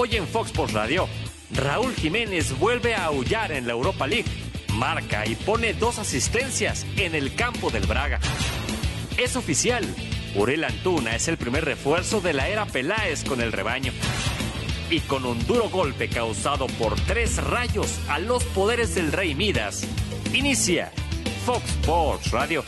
Hoy en Fox Sports Radio, Raúl Jiménez vuelve a aullar en la Europa League, marca y pone dos asistencias en el campo del Braga. Es oficial, Uriel Antuna es el primer refuerzo de la era Peláez con el rebaño. Y con un duro golpe causado por tres rayos a los poderes del Rey Midas, inicia Fox Sports Radio.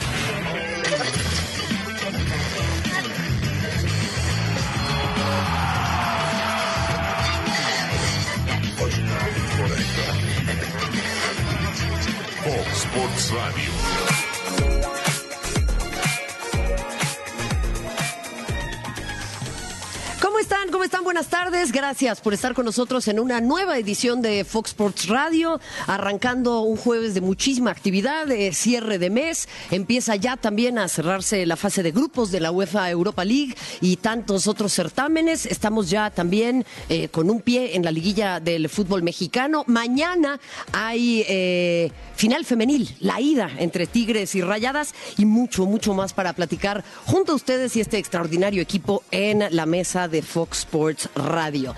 Fox Sports Radio. ¿Cómo están? Buenas tardes. Gracias por estar con nosotros en una nueva edición de Fox Sports Radio, arrancando un jueves de muchísima actividad, de cierre de mes. Empieza ya también a cerrarse la fase de grupos de la UEFA Europa League y tantos otros certámenes. Estamos ya también eh, con un pie en la liguilla del fútbol mexicano. Mañana hay eh, final femenil, la ida entre Tigres y Rayadas y mucho, mucho más para platicar junto a ustedes y este extraordinario equipo en la mesa de Fox Sports Radio.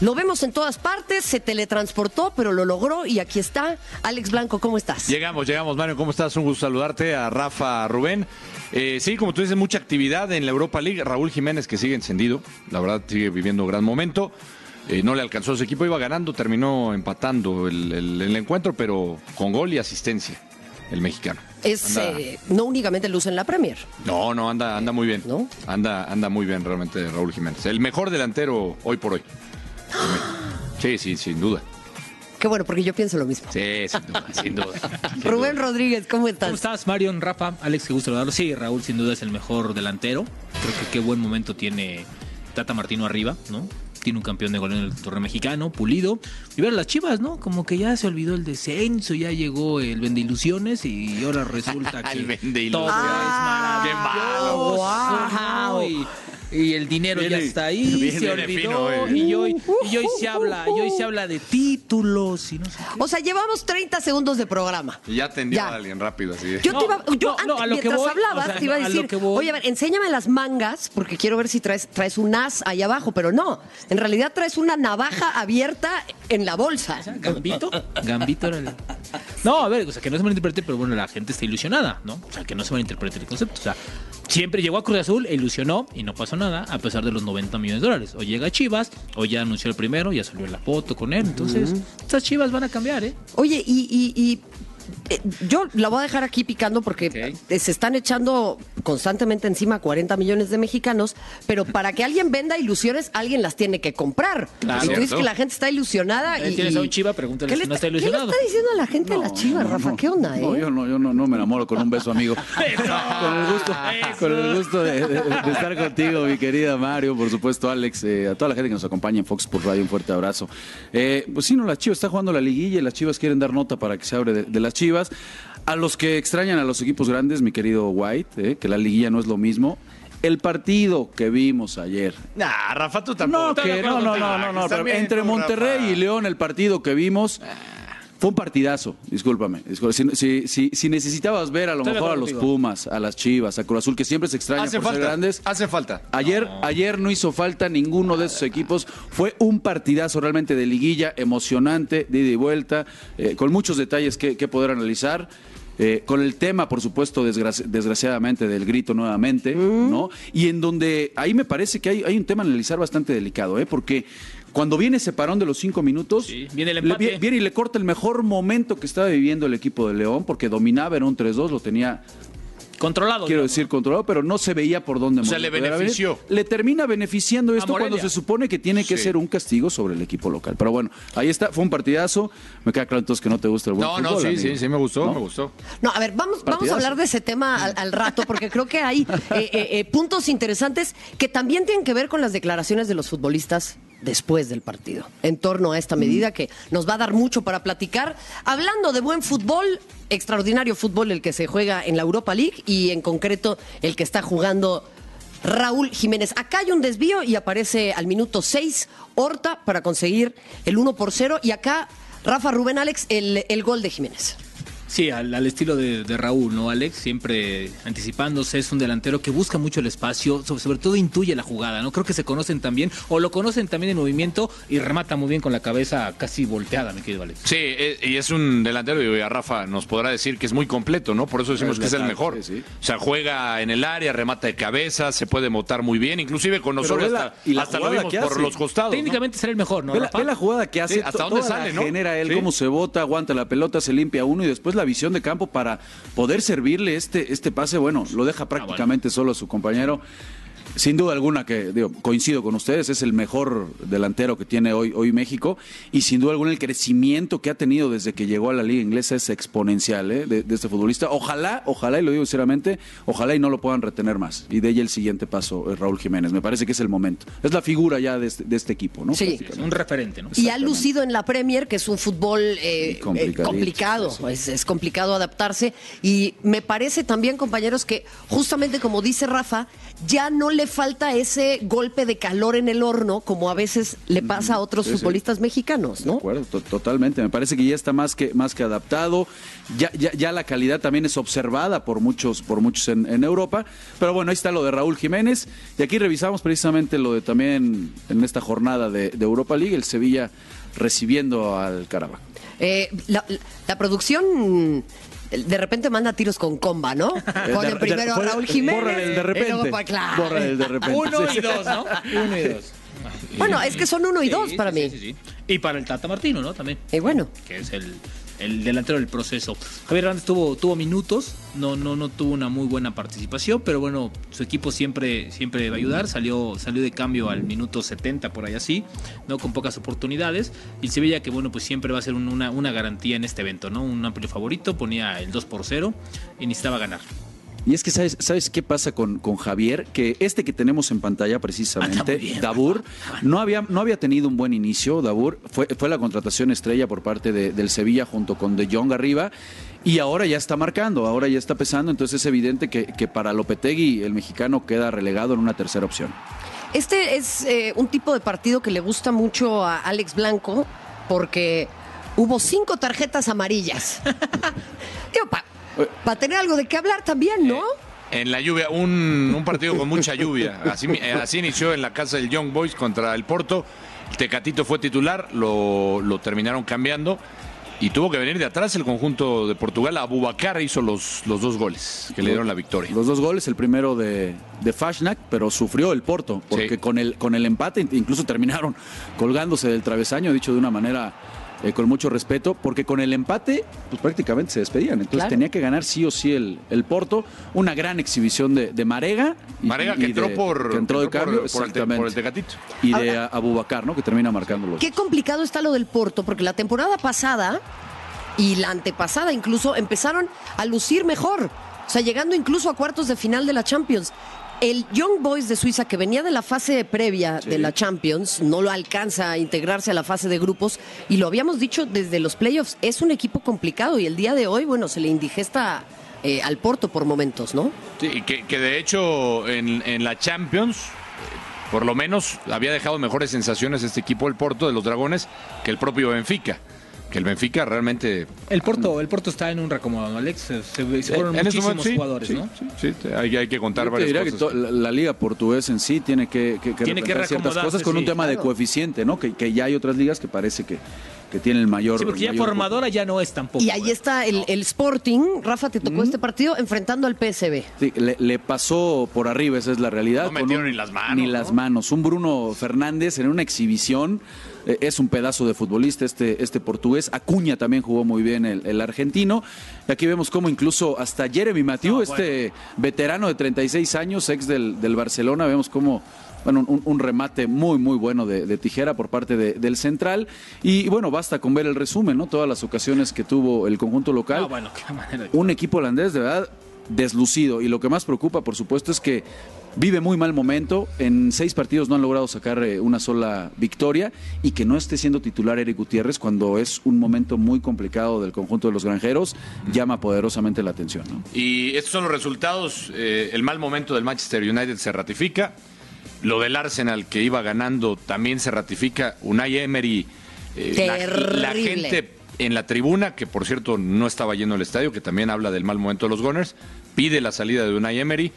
Lo vemos en todas partes, se teletransportó, pero lo logró y aquí está. Alex Blanco, ¿cómo estás? Llegamos, llegamos, Mario, ¿cómo estás? Un gusto saludarte a Rafa, Rubén. Eh, sí, como tú dices, mucha actividad en la Europa League. Raúl Jiménez, que sigue encendido, la verdad sigue viviendo un gran momento. Eh, no le alcanzó su equipo, iba ganando, terminó empatando el encuentro, pero con gol y asistencia, el mexicano. Es Anda- eh, no únicamente luz en la Premier. No, no, anda, anda muy bien. ¿No? Anda, anda muy bien realmente Raúl Jiménez. El mejor delantero hoy por hoy. Sí, sí, sin duda. Qué bueno, porque yo pienso lo mismo. Sí, sin duda, sin duda. Sin Rubén duda. Rodríguez, ¿cómo estás? ¿Cómo estás, Marion, Rafa, Alex? Qué gusto saludarlo. Sí, Raúl sin duda es el mejor delantero. Creo que qué buen momento tiene Tata Martino arriba, ¿no? Tiene un campeón de goleo en el torneo mexicano, pulido. Y ver a las chivas, ¿no? Como que ya se olvidó el descenso, ya llegó el vende ilusiones y ahora resulta que El vende todo ilusiones. es Qué malo. ¿no? Y, y el dinero ya está ahí, viene se olvidó. fino, eh. y, hoy, y hoy se habla, y hoy se habla de títulos y no sé qué. O sea, llevamos 30 segundos de programa. Y ya atendió Ya. a alguien rápido, así Yo No, te iba, yo no, antes, no, a lo que mientras voy, hablabas, o sea, te iba a no, a decir, voy. oye, a ver, enséñame las mangas, porque quiero ver si traes, traes un as ahí abajo, pero no, en realidad traes una navaja abierta en la bolsa. Gambito. Gambito era el... No, a ver, o sea, que no se malinterprete, pero bueno, la gente está ilusionada, ¿no? O sea, que no se malinterprete el concepto. O sea, siempre llegó a Cruz Azul, e ilusionó y no pasó nada, a pesar de los 90 millones de dólares. O llega Chivas, o ya anunció el primero, ya salió la foto con él. Entonces, estas Chivas van a cambiar, ¿eh? Oye, y, y- y, eh, yo la voy a dejar aquí picando porque eh, se están echando constantemente encima 40 millones de mexicanos, pero para que alguien venda ilusiones, alguien las tiene que comprar. Claro. y tú dices que la gente está ilusionada. Y, tienes a un Chiva, pregúntale ¿Qué si le no está ¿Qué le ilusionado. está diciendo a la gente de las chivas, Rafa? ¿Qué onda, eh? No, yo no, yo no, no me enamoro con un beso, amigo. con el gusto, con el gusto de, de- de estar contigo, mi querida Mario, por supuesto, Alex, eh, a toda la gente que nos acompaña en Fox por Radio, un fuerte abrazo. Eh, pues sí, no, las Chivas está jugando la liguilla y las Chivas quieren dar nota para que se abre de, de las Chivas. A los que extrañan a los equipos grandes, mi querido White, eh, que la liguilla no es lo mismo. El partido que vimos ayer, Nah, Rafa, tú tampoco. no, que, no, no, no, no, no, pero entre Monterrey Rafa. y León, el partido que vimos fue un partidazo, discúlpame. discúlpame. Si, si- si- si necesitabas ver a lo Estoy mejor a los. Pumas, a las Chivas, a Cruz Azul, que siempre se extraña Hace por ser falta. grandes. Hace falta. Ayer, ayer no hizo falta ninguno de esos equipos. Fue un partidazo realmente de liguilla, emocionante, de ida y vuelta, eh, con muchos detalles que, que poder analizar. Eh, con el tema, por supuesto, desgraci- desgraciadamente, del grito nuevamente, ¿no? Y en donde ahí me parece que hay, hay un tema a analizar bastante delicado, ¿eh? Porque cuando viene ese parón de los cinco minutos, Sí, viene el le- empate. viene y le corta el mejor momento que estaba viviendo el equipo de León, porque dominaba, era un 3-2, lo tenía Controlado. quiero digamos. decir controlado, pero no se veía por dónde O sea, le benefició. Le termina beneficiando esto cuando se supone que tiene que Sí. ser un castigo sobre el equipo local. Pero bueno, ahí está, fue un partidazo. Me queda claro entonces que no te gusta el buen No, no, fútbol, sí, amigo. sí, sí, me gustó, ¿No? me gustó. No, a ver, vamos, vamos a hablar de ese tema al, al rato, porque creo que hay eh, eh, eh, puntos interesantes que también tienen que ver con las declaraciones de los futbolistas después del partido, en torno a esta medida que nos va a dar mucho para platicar. Hablando de buen fútbol, extraordinario fútbol el que se juega en la Europa League y en concreto el que está jugando Raúl Jiménez. Acá hay un desvío y aparece al minuto 6 Horta para conseguir el 1 por 0 y acá Rafa Rubén Alex el, el gol de Jiménez. Sí, al, al estilo de, de Raúl, ¿no, Alex? Siempre anticipándose, es un delantero que busca mucho el espacio, sobre, sobre todo intuye la jugada, ¿no? Creo que se conocen también, o lo conocen también en movimiento y remata muy bien con la cabeza casi volteada, mi querido Alex. Sí, eh, y es un delantero, y a Rafa nos podrá decir que es muy completo, ¿no? Por eso decimos Es que es el mejor. sí, sí. O sea, juega en el área, remata de cabeza, se puede motar muy bien, inclusive con ve la- hasta, y la hasta lo jugada vimos que por hace. los costados. ¿no? Técnicamente será el mejor, ¿no? Ve la, Rafa? ve la jugada que hace, Sí, hasta dónde sale, la ¿no? genera él, Sí. cómo se bota, aguanta la pelota, se limpia uno y después la visión de campo para poder servirle este, este pase, bueno, lo Ah, deja prácticamente solo a su compañero. Sin duda alguna que digo, coincido con ustedes, es el mejor delantero que tiene hoy, hoy México y sin duda alguna el crecimiento que ha tenido desde que llegó a la liga inglesa es exponencial ¿eh? de, de este futbolista. Ojalá, ojalá, y lo digo sinceramente, ojalá y no lo puedan retener más. Y de ahí el siguiente paso es Raúl Jiménez. Me parece que es el momento. Es la figura ya de este, de este equipo, ¿no? Sí. Un referente, ¿no? Y ha lucido en la Premier, que es un fútbol eh, eh, complicado, sí. Es, es complicado adaptarse. Y me parece también, compañeros, que justamente como dice Rafa, ya no le falta ese golpe de calor en el horno, como a veces le pasa a otros Sí, sí. futbolistas mexicanos, De ¿no? acuerdo, to- totalmente. Me parece que ya está más que, más que adaptado. Ya, ya, ya la calidad también es observada por muchos, por muchos en, en Europa. Pero bueno, ahí está lo de Raúl Jiménez. Y aquí revisamos precisamente lo de también en esta jornada de, de Europa League, el Sevilla recibiendo al Carabao. Eh, la, la producción de repente manda tiros con comba, ¿no? Ponen de- primero a Raúl Jiménez. bórrale el de y repente. luego pa- claro. Bórrale el de repente. Uno Sí. y dos, ¿no? Uno y dos. Bueno, es que son uno y Sí, dos sí, para sí, mí. sí, sí. Y para el Tata Martino, ¿no? También. Y bueno, que es el, el delantero del proceso. Javier Hernández tuvo, tuvo minutos, no, no, no tuvo una muy buena participación, pero bueno, su equipo siempre, siempre va a ayudar, salió, salió de cambio al minuto 70 por ahí así, ¿no? Con pocas oportunidades. Y Sevilla que bueno, pues siempre va a ser un- una, una garantía en este evento, ¿no? Un amplio favorito, ponía el 2 por 0 y necesitaba ganar. Y es que, ¿sabes, ¿sabes qué pasa con, con Javier? Que este que tenemos en pantalla precisamente, bien, Dabur, no había, no había tenido un buen inicio. Dabur fue, fue la contratación estrella por parte de- del Sevilla junto con De Jong arriba. Y ahora ya está marcando, ahora ya está pesando. Entonces es evidente que, que para Lopetegui el mexicano queda relegado en una tercera opción. Este es eh, un tipo de partido que le gusta mucho a Alex Blanco porque hubo cinco tarjetas amarillas. para tener algo de qué hablar también, ¿no? En la lluvia, un, un partido con mucha lluvia. Así, eh, así inició en la casa del Young Boys contra el Porto. El Tecatito fue titular, lo, lo terminaron cambiando y tuvo que venir de atrás el conjunto de Portugal. Abubacar hizo los, los dos goles que le dieron la victoria. Los dos goles, el primero de, de Fashnak, pero sufrió el Porto, porque Sí. con, el, con el empate incluso terminaron colgándose del travesaño, dicho de una manera eh, con mucho respeto, porque con el empate pues prácticamente se despedían. Entonces Claro. tenía que ganar sí o sí el, el Porto. Una gran exhibición de, de Marega. y- Marega y que entró de- por, que entró de cambio, por el, te- exactamente. por el Tecatito. Y de Abubacar, ¿no? Que termina marcando los Qué complicado está lo del Porto, porque la temporada pasada y la antepasada incluso empezaron a lucir mejor. O sea, llegando incluso a cuartos de final de la Champions. El Young Boys de Suiza, que venía de la fase previa de la Champions, no lo alcanza a integrarse a la fase de grupos. Y lo habíamos dicho desde los playoffs, es un equipo complicado. Y el día de hoy, bueno, se le indigesta eh, al Porto por momentos, ¿no? Sí, que, que de hecho en, en la Champions, por lo menos había dejado mejores sensaciones este equipo del Porto de los Dragones que el propio Benfica. Que el Benfica realmente El Porto, el Porto está en un reacomodado, Alex. Se, se- se fueron En este muchísimos momento, sí, jugadores, sí, ¿no? sí, sí, te- hay, hay que contar Yo te varias diría cosas. la, la liga portuguesa en sí tiene que, que, que Tiene que ciertas cosas con un tema de coeficiente, ¿no? Que, que ya hay otras ligas que parece que, que tienen el mayor. Sí, porque ya mayor- formadora ya no es tampoco. Y ahí está el, el Sporting. Rafa, te tocó este partido enfrentando al PSB. Sí, le, le pasó por arriba, esa es la realidad. No metieron ni las manos, Ni ¿no? las manos. Un Bruno Fernández en una exhibición. eh, es un pedazo de futbolista este, este portugués. Acuña también jugó muy bien el, el argentino. Y aquí vemos cómo incluso hasta Jeremy Mathieu, No, este veterano de 36 años, ex del, del Barcelona, vemos cómo bueno, un, un remate muy, muy bueno de, de tijera por parte de- del central. Y, bueno, basta con ver el resumen, ¿no? Todas las ocasiones que tuvo el conjunto local Ah, bueno, qué manera de- un equipo holandés de verdad deslucido y lo que más preocupa por supuesto es que vive muy mal momento, en seis partidos no han logrado sacar eh, una sola victoria y que no esté siendo titular Eric Gutiérrez cuando es un momento muy complicado del conjunto de los granjeros, llama poderosamente la atención. ¿no? Y estos son los resultados. eh, el mal momento del Manchester United se ratifica. Lo del Arsenal que iba ganando también se ratifica. Unai Emery. eh, la, la gente en la tribuna, que por cierto no estaba yendo al estadio, que también habla del mal momento de los Gunners, pide la salida de Unai Emery.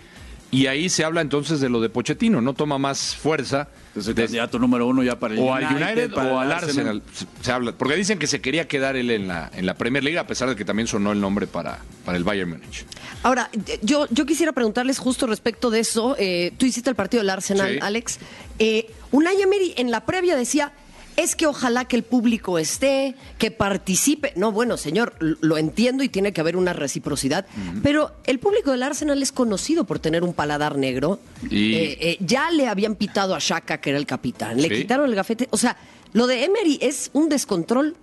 Y ahí se habla entonces de lo de Pochettino, no toma más fuerza. Es el de- candidato número uno ya para el o al United para o al Arsenal. Se- Se habla, porque dicen que se quería quedar él en la, en la Premier League, a pesar de que también sonó el nombre para, para el Bayern Múnich. Ahora, yo, yo quisiera preguntarles justo respecto de eso. eh, tú hiciste el partido del Arsenal, Sí. Alex. Eh, Unai Emery en la previa decía, es que ojalá que el público esté, que participe. No, bueno, señor, lo entiendo y tiene que haber una reciprocidad. Pero el público del Arsenal es conocido por tener un paladar negro. Y- Eh, eh, ya le habían pitado a Shaka, que era el capitán. Le Sí. quitaron el gafete. O sea, lo de Emery es un descontrol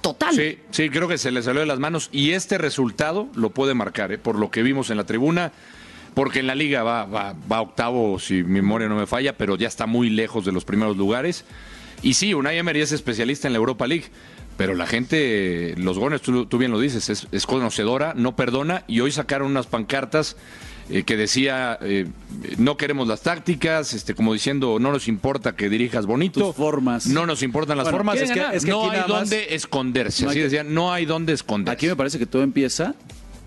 total. Sí, sí, creo que se le salió de las manos y este resultado lo puede marcar, ¿eh? por lo que vimos en la tribuna, porque en la liga va, va, va octavo, si mi memoria no me falla, pero ya está muy lejos de los primeros lugares. Y sí, Unai Emery es especialista en la Europa League, pero la gente, los gones, tú, tú bien lo dices, es, es conocedora, no perdona, y hoy sacaron unas pancartas eh, que decía, eh, no queremos las tácticas, este, como diciendo, no nos importa que dirijas bonito, Tus formas. no nos importan las Bueno, formas, es que- es que no hay dónde esconderse. No Así que- decían, no hay dónde esconderse. Aquí me parece que todo empieza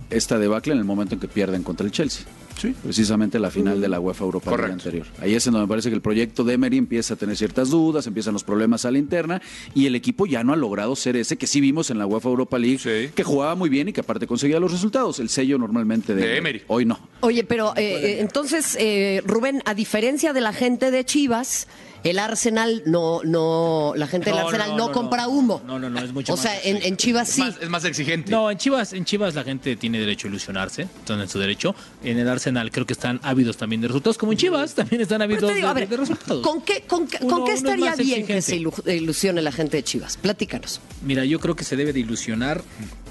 esta debacle en el momento en que pierden contra el Chelsea. Sí. Precisamente la final de la UEFA Europa League Correcto. anterior. Ahí es en donde me parece que el proyecto de Emery empieza a tener ciertas dudas, empiezan los problemas a la interna y el equipo ya no ha logrado ser ese que sí vimos en la UEFA Europa League, Sí. que jugaba muy bien y que aparte conseguía los resultados. El sello normalmente de, De Emery. Hoy no. Oye, pero eh, eh, entonces, eh, Rubén, a diferencia de la gente de Chivas, el Arsenal no, no, la gente del No, Arsenal no, no, no, compra no. humo. No, no, no, es mucho O más sea, en, en Chivas es, sí. más, es más exigente. No, en Chivas, en Chivas la gente tiene derecho a ilusionarse, están en su derecho. En el Arsenal creo que están ávidos también de resultados, como en Chivas también están Pero ávidos te digo, de, a ver, de resultados. ¿con qué, con, qué- Uno- con qué uno es estaría más bien que exigente. se ilu- ilusione la gente de Chivas? Platícanos. Mira, yo creo que se debe de ilusionar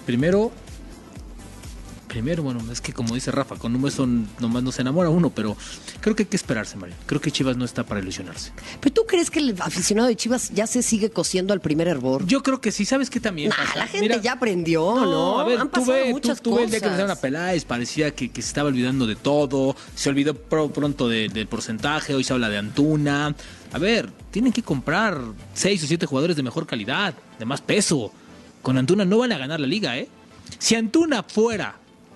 primero. Primero, bueno, es que como dice Rafa, con un beso nomás no se enamora uno, pero creo que hay que esperarse, Mario. Creo que Chivas no está para ilusionarse. ¿Pero tú crees que el aficionado de Chivas ya se sigue cosiendo al primer hervor? Yo creo que sí, ¿sabes qué también Nah, pasa? la gente ya aprendió, ¿no? a ver, Han tú pasado ves, muchas tú, tú ves el día que cosas. empezaron a Peláez, parecía que, que se estaba olvidando de todo, se olvidó pro- pronto de- del porcentaje, hoy se habla de Antuna. A ver, tienen que comprar seis o siete jugadores de mejor calidad, de más peso. Con Antuna no van a ganar la liga, ¿eh? Si Antuna fuera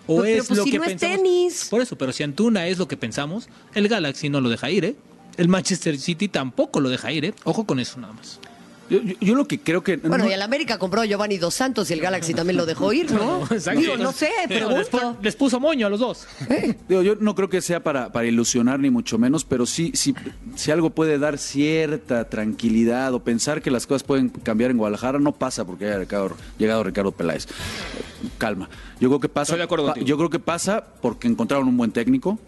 o Pero, pero, es pues, lo si que no es pensamos, tenis. por eso, pero si Antuna es lo que pensamos, el Galaxy no lo deja ir, ¿eh? El Manchester City tampoco lo deja ir, ¿eh? Ojo con eso nada más. Yo, yo- yo lo que creo que... Bueno, no- y el América compró a Giovanni Dos Santos y el Galaxy también lo dejó ir, ¿no? Exacto. Digo, no sé, Pero les, les puso moño a los dos. Digo, yo no creo que sea para, para ilusionar ni mucho menos, pero sí, sí, si algo puede dar cierta tranquilidad o pensar que las cosas pueden cambiar en Guadalajara, no pasa porque haya Ricardo- llegado Ricardo Peláez. Calma. Yo creo que pasa. Estoy de acuerdo pa- yo creo que pasa porque encontraron un buen técnico.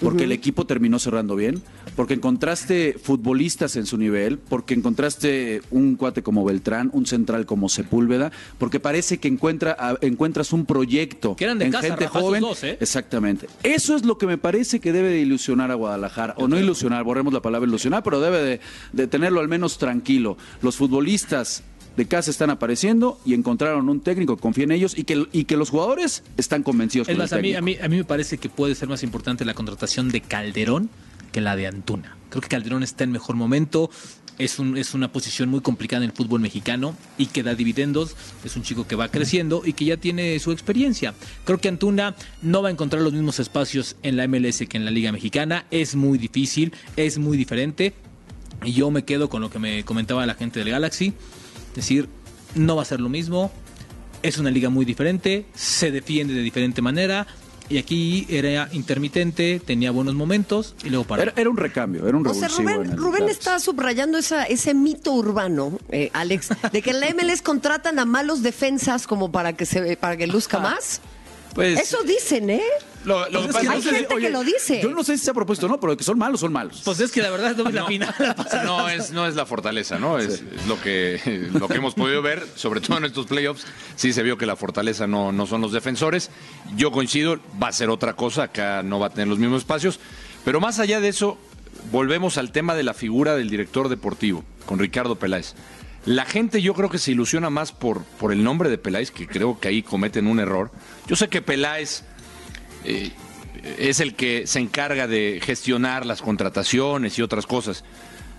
Porque el equipo terminó cerrando bien, porque encontraste futbolistas en su nivel, porque encontraste un cuate como Beltrán, un central como Sepúlveda, porque parece que encuentra, a- encuentras un proyecto Que eran de en casa, gente Rafa, joven. dos, ¿eh? Exactamente. Eso es lo que me parece que debe de ilusionar a Guadalajara. O no ilusionar, borremos la palabra ilusionar, pero debe de, de tenerlo al menos tranquilo. Los futbolistas de casa están apareciendo y encontraron un técnico que confía en ellos y que, y que los jugadores están convencidos Es con más, el a mí, a, mí, a mí me parece que puede ser más importante la contratación de Calderón que la de Antuna. Creo que Calderón está en mejor momento. Es, es una posición muy complicada en el fútbol mexicano y que da dividendos. Es un chico que va creciendo y que ya tiene su experiencia. Creo que Antuna no va a encontrar los mismos espacios en la MLS que en la Liga Mexicana. Es muy difícil, es muy diferente. Y yo me quedo con lo que me comentaba la gente del Galaxy. Decir, no va a ser lo mismo. Es una liga muy diferente, se defiende de diferente manera. Y aquí era intermitente, tenía buenos momentos y luego para. Era, era un recambio, era un O sea, Rubén, el Rubén está subrayando esa, ese mito urbano, eh, Alex, de que en la MLS contratan a malos defensas como para que se para que luzca más. Pues, Eso dicen, ¿eh? Lo, lo que Es pasa que Hay es no sé- gente que lo dice. Yo no sé si se ha propuesto o no, pero que son malos, son malos. Pues es que la verdad no vi la final. la pasada. No es, no es la fortaleza, ¿no? Es, es lo, que, lo que hemos podido ver, sobre todo en estos playoffs. Sí se vio que la fortaleza no, no son los defensores. Yo coincido, va a ser otra cosa, acá no va a tener los mismos espacios. Pero más allá de eso, volvemos al tema de la figura del director deportivo, con Ricardo Peláez. La gente yo creo que se ilusiona más por, por el nombre de Peláez, que creo que ahí cometen un error. Yo sé que Peláez eh, es el que se encarga de gestionar las contrataciones y otras cosas.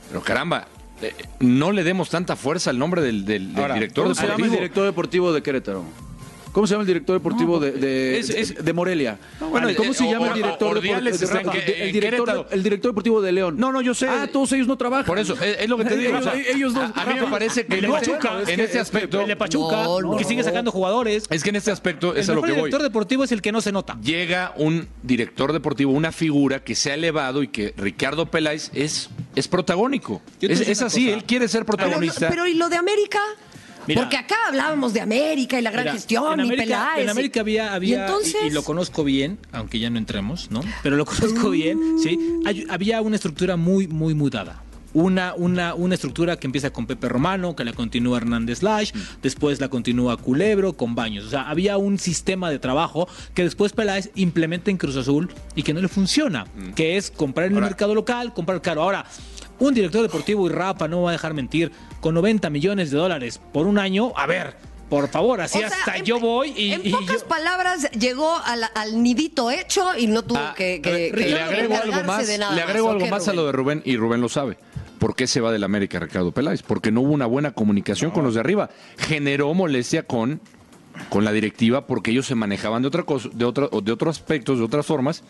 Pero caramba, eh, no le demos tanta fuerza al nombre del, del- del Ahora, director ¿Cómo se llama el deportivo. director deportivo de Querétaro? ¿Cómo se llama el director deportivo de, de, es- es- de Morelia? bueno, ¿Cómo eh, se llama o- el director Ordiales deportivo? está en que- el, director, Querétaro. el director deportivo de León. No, no, yo sé. Ah, todos ellos no trabajan. Por eso, es, es lo que te digo. o sea, Ellos- ellos dos- a, a mí me parece que El de en Pachuca, este, es en que- este aspecto, El de Pachuca, No, no. que sigue sacando jugadores. es que en este aspecto es el a lo mejor que voy. director deportivo es el que no se nota. Llega un director deportivo, una figura que se ha elevado y que Ricardo Peláez es, es protagónico. Yo te Es, voy a decir es una así, cosa. él quiere ser Pero, protagonista. pero ¿y lo de América? Mira. Porque acá hablábamos de América y la gran Mira, gestión en y América, Peláez. En América había, había y entonces y, y lo conozco bien, aunque ya no entremos, ¿no? Pero lo conozco bien, sí. Hay- había una estructura muy, muy mudada. Una, una, una estructura que empieza con Pepe Romano, que la continúa Hernández Lash, después la continúa Culebro, con Baños. O sea, había un sistema de trabajo que después Peláez implementa en Cruz Azul y que no le funciona, que es comprar en el mercado local, comprar caro. Ahora, un director deportivo y Rafa no me va a dejar mentir, con 90 millones de dólares por un año, a ver, por favor, así O sea, hasta en- yo voy y, En y pocas yo- palabras, llegó al, al nidito hecho y no tuvo Ah, que, que- ver, que le agrego algo más, le agrego más. algo ¿O qué, más a lo de Rubén y Rubén lo sabe. ¿Por qué se va del América Ricardo Peláez? Porque no hubo una buena comunicación con los de arriba. Generó molestia con, con la directiva porque ellos se manejaban de otra cosa, de otro, de otros aspectos, de otras formas,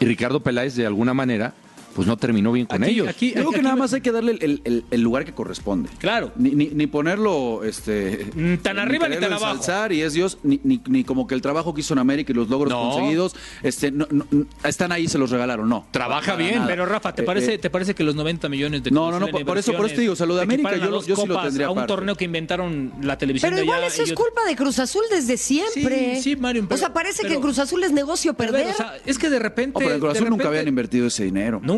y Ricardo Peláez de alguna manera pues no terminó bien con Aquí- ellos. aquí- Yo creo que aquí nada me- más hay que darle el, el- el lugar que corresponde. Claro. Ni, ni, ni ponerlo este, Mm, tan arriba ni tan abajo. y es Dios, ni, ni, ni como que el trabajo que hizo en América y los logros No. conseguidos este, no- no- están ahí, se los regalaron. No. Trabaja bien, nada. Pero Rafa, ¿te Eh, parece, eh, ¿te parece que los 90 millones de No, no, no, por eso- por eso te digo, o sea, lo de América, yo yo sí lo tendría A un aparte. torneo que inventaron la televisión Pero de igual allá eso es culpa de Cruz Azul desde siempre. Sí, sí, Mario, o sea, parece que en Cruz Azul es negocio ver, perder. o sea, es que de repente. No, pero en Cruz Azul nunca habían invertido ese dinero. Nunca.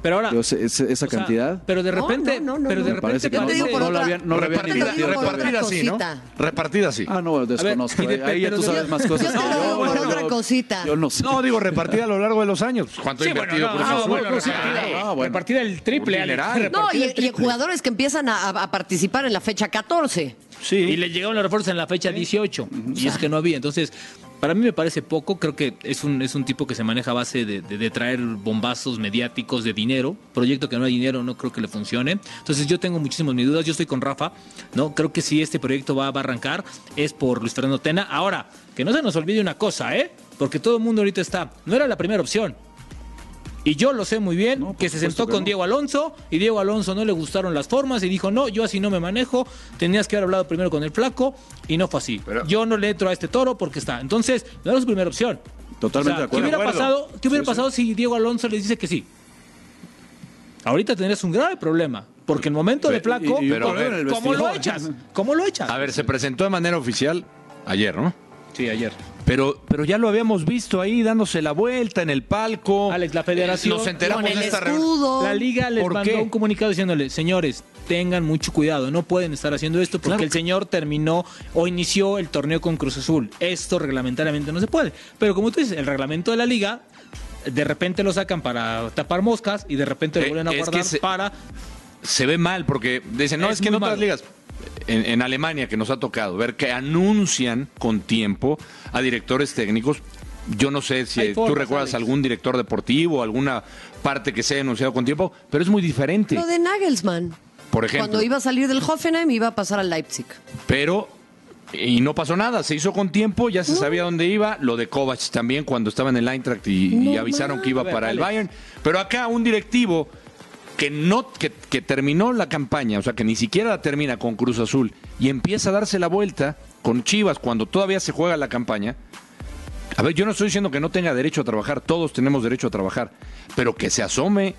Pero ahora. Yo sé, esa o sea, cantidad. pero de No, repente. no, no, no, pero de no. Me parece repente que Yo no, te digo no- por no otra- la habían, no la habían invertido. repartida así, ¿no? cosita. Repartida así. Ah, no, desconozco. y de- Ahí ya pero tú de- sabes más cosas yo que te yo. digo por yo- otra cosita. Yo no sé. No, digo repartida a lo largo de los años. ¿Cuánto ha Sí, bueno, invertido no, Cruz Azul? bueno, repartida, ah, bueno. repartida el triple, Un Alex, dineral. repartida No, y, el y triple. jugadores que empiezan a, a participar en la fecha 14. Y le llegaron los refuerzos en la fecha 18. Y es que no había. Entonces, para mí me parece poco. Creo que es un, es un tipo que se maneja a base de, de- traer bombazos mediáticos de dinero. Proyecto que no hay dinero, no creo que le funcione. Entonces, yo tengo muchísimas dudas. Yo estoy con Rafa. ¿no? Creo que si este proyecto va, va a arrancar, es por Luis Fernando Tena. Ahora, que no se nos olvide una cosa, ¿eh? Porque todo el mundo ahorita está. No era la primera opción. Y yo lo sé muy bien, No, que se sentó que con no. Diego Alonso y Diego Alonso no le gustaron las formas y dijo, no, yo así no me manejo, tenías que haber hablado primero con el flaco y no fue así. Pero- yo no le entro a este toro porque está. Entonces, no era su primera opción. Totalmente O sea, de acuerdo. ¿Qué hubiera pasado, ¿qué hubiera Sí, sí. pasado si Diego Alonso le dice que sí? Ahorita tendrías un grave problema. Porque en el momento de flaco, y- y- pero, ¿cómo, ver, lo echas? ¿Cómo lo echas? A ver, se presentó de manera oficial ayer, ¿no? Sí, ayer. Pero, pero ya lo habíamos visto ahí dándose la vuelta en el palco. Alex, la federación- Nos enteramos Con el de esta reunión. escudo. La liga les ¿Por mandó qué? un comunicado diciéndole, señores, tengan mucho cuidado, no pueden estar haciendo esto porque Claro. el señor terminó o inició el torneo con Cruz Azul. Esto reglamentariamente no se puede. Pero como tú dices, el reglamento de la liga, de repente lo sacan para tapar moscas y de repente Eh, lo vuelven a es que guardar se- para... Se ve mal porque dicen, no, Es es, que en otras malo. ligas, en, en Alemania que nos ha tocado ver que anuncian con tiempo a directores técnicos. Yo no sé si Hay tú formas, recuerdas Alex. algún director deportivo, alguna parte que se haya anunciado con tiempo, pero es muy diferente. Lo de Nagelsmann. Por ejemplo. Cuando iba a salir del Hoffenheim, iba a pasar al Leipzig. Pero y no pasó nada, se hizo con tiempo, ya se sabía dónde iba, lo de Kovac también cuando estaba en el Eintracht y, avisaron que iba ver, para el. Bayern, pero acá un directivo que no que, que terminó la campaña, o sea, que ni siquiera la termina con Cruz Azul y empieza a darse la vuelta con Chivas cuando todavía se juega la campaña. A ver, yo no estoy diciendo que no tenga derecho a trabajar, todos tenemos derecho a trabajar, pero que se asome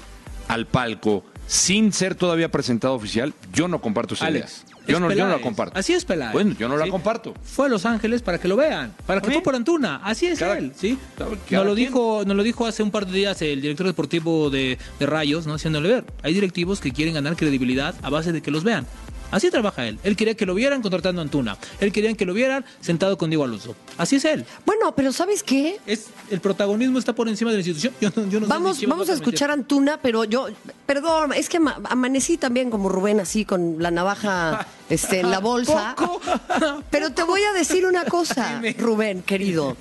al palco sin ser todavía presentado oficial, yo no comparto esa idea. Yo no, yo no la comparto. Así es Peláez. Bueno, yo no la ¿sí? comparto. Fue a Los Ángeles para que lo vean, para que fue por Antuna. Así es Cada- él, ¿sí? cada Nos quien. lo, dijo, nos lo dijo hace un par de días el director deportivo de, de Rayos, ¿no? Haciéndole ver. Hay directivos que quieren ganar credibilidad a base de que los vean. Así trabaja él. Él quería que lo vieran contratando a Antuna. Él quería que lo vieran sentado con Diego Alonso. Así es él. Bueno, pero ¿sabes qué? Es, el protagonismo está por encima de la institución. Yo no, yo no sé Vamos, vamos a escuchar a. Antuna, pero yo, perdón, es que ama- amanecí también como Rubén, así con la navaja este, en la bolsa. Pero te voy a decir una cosa, Rubén, querido.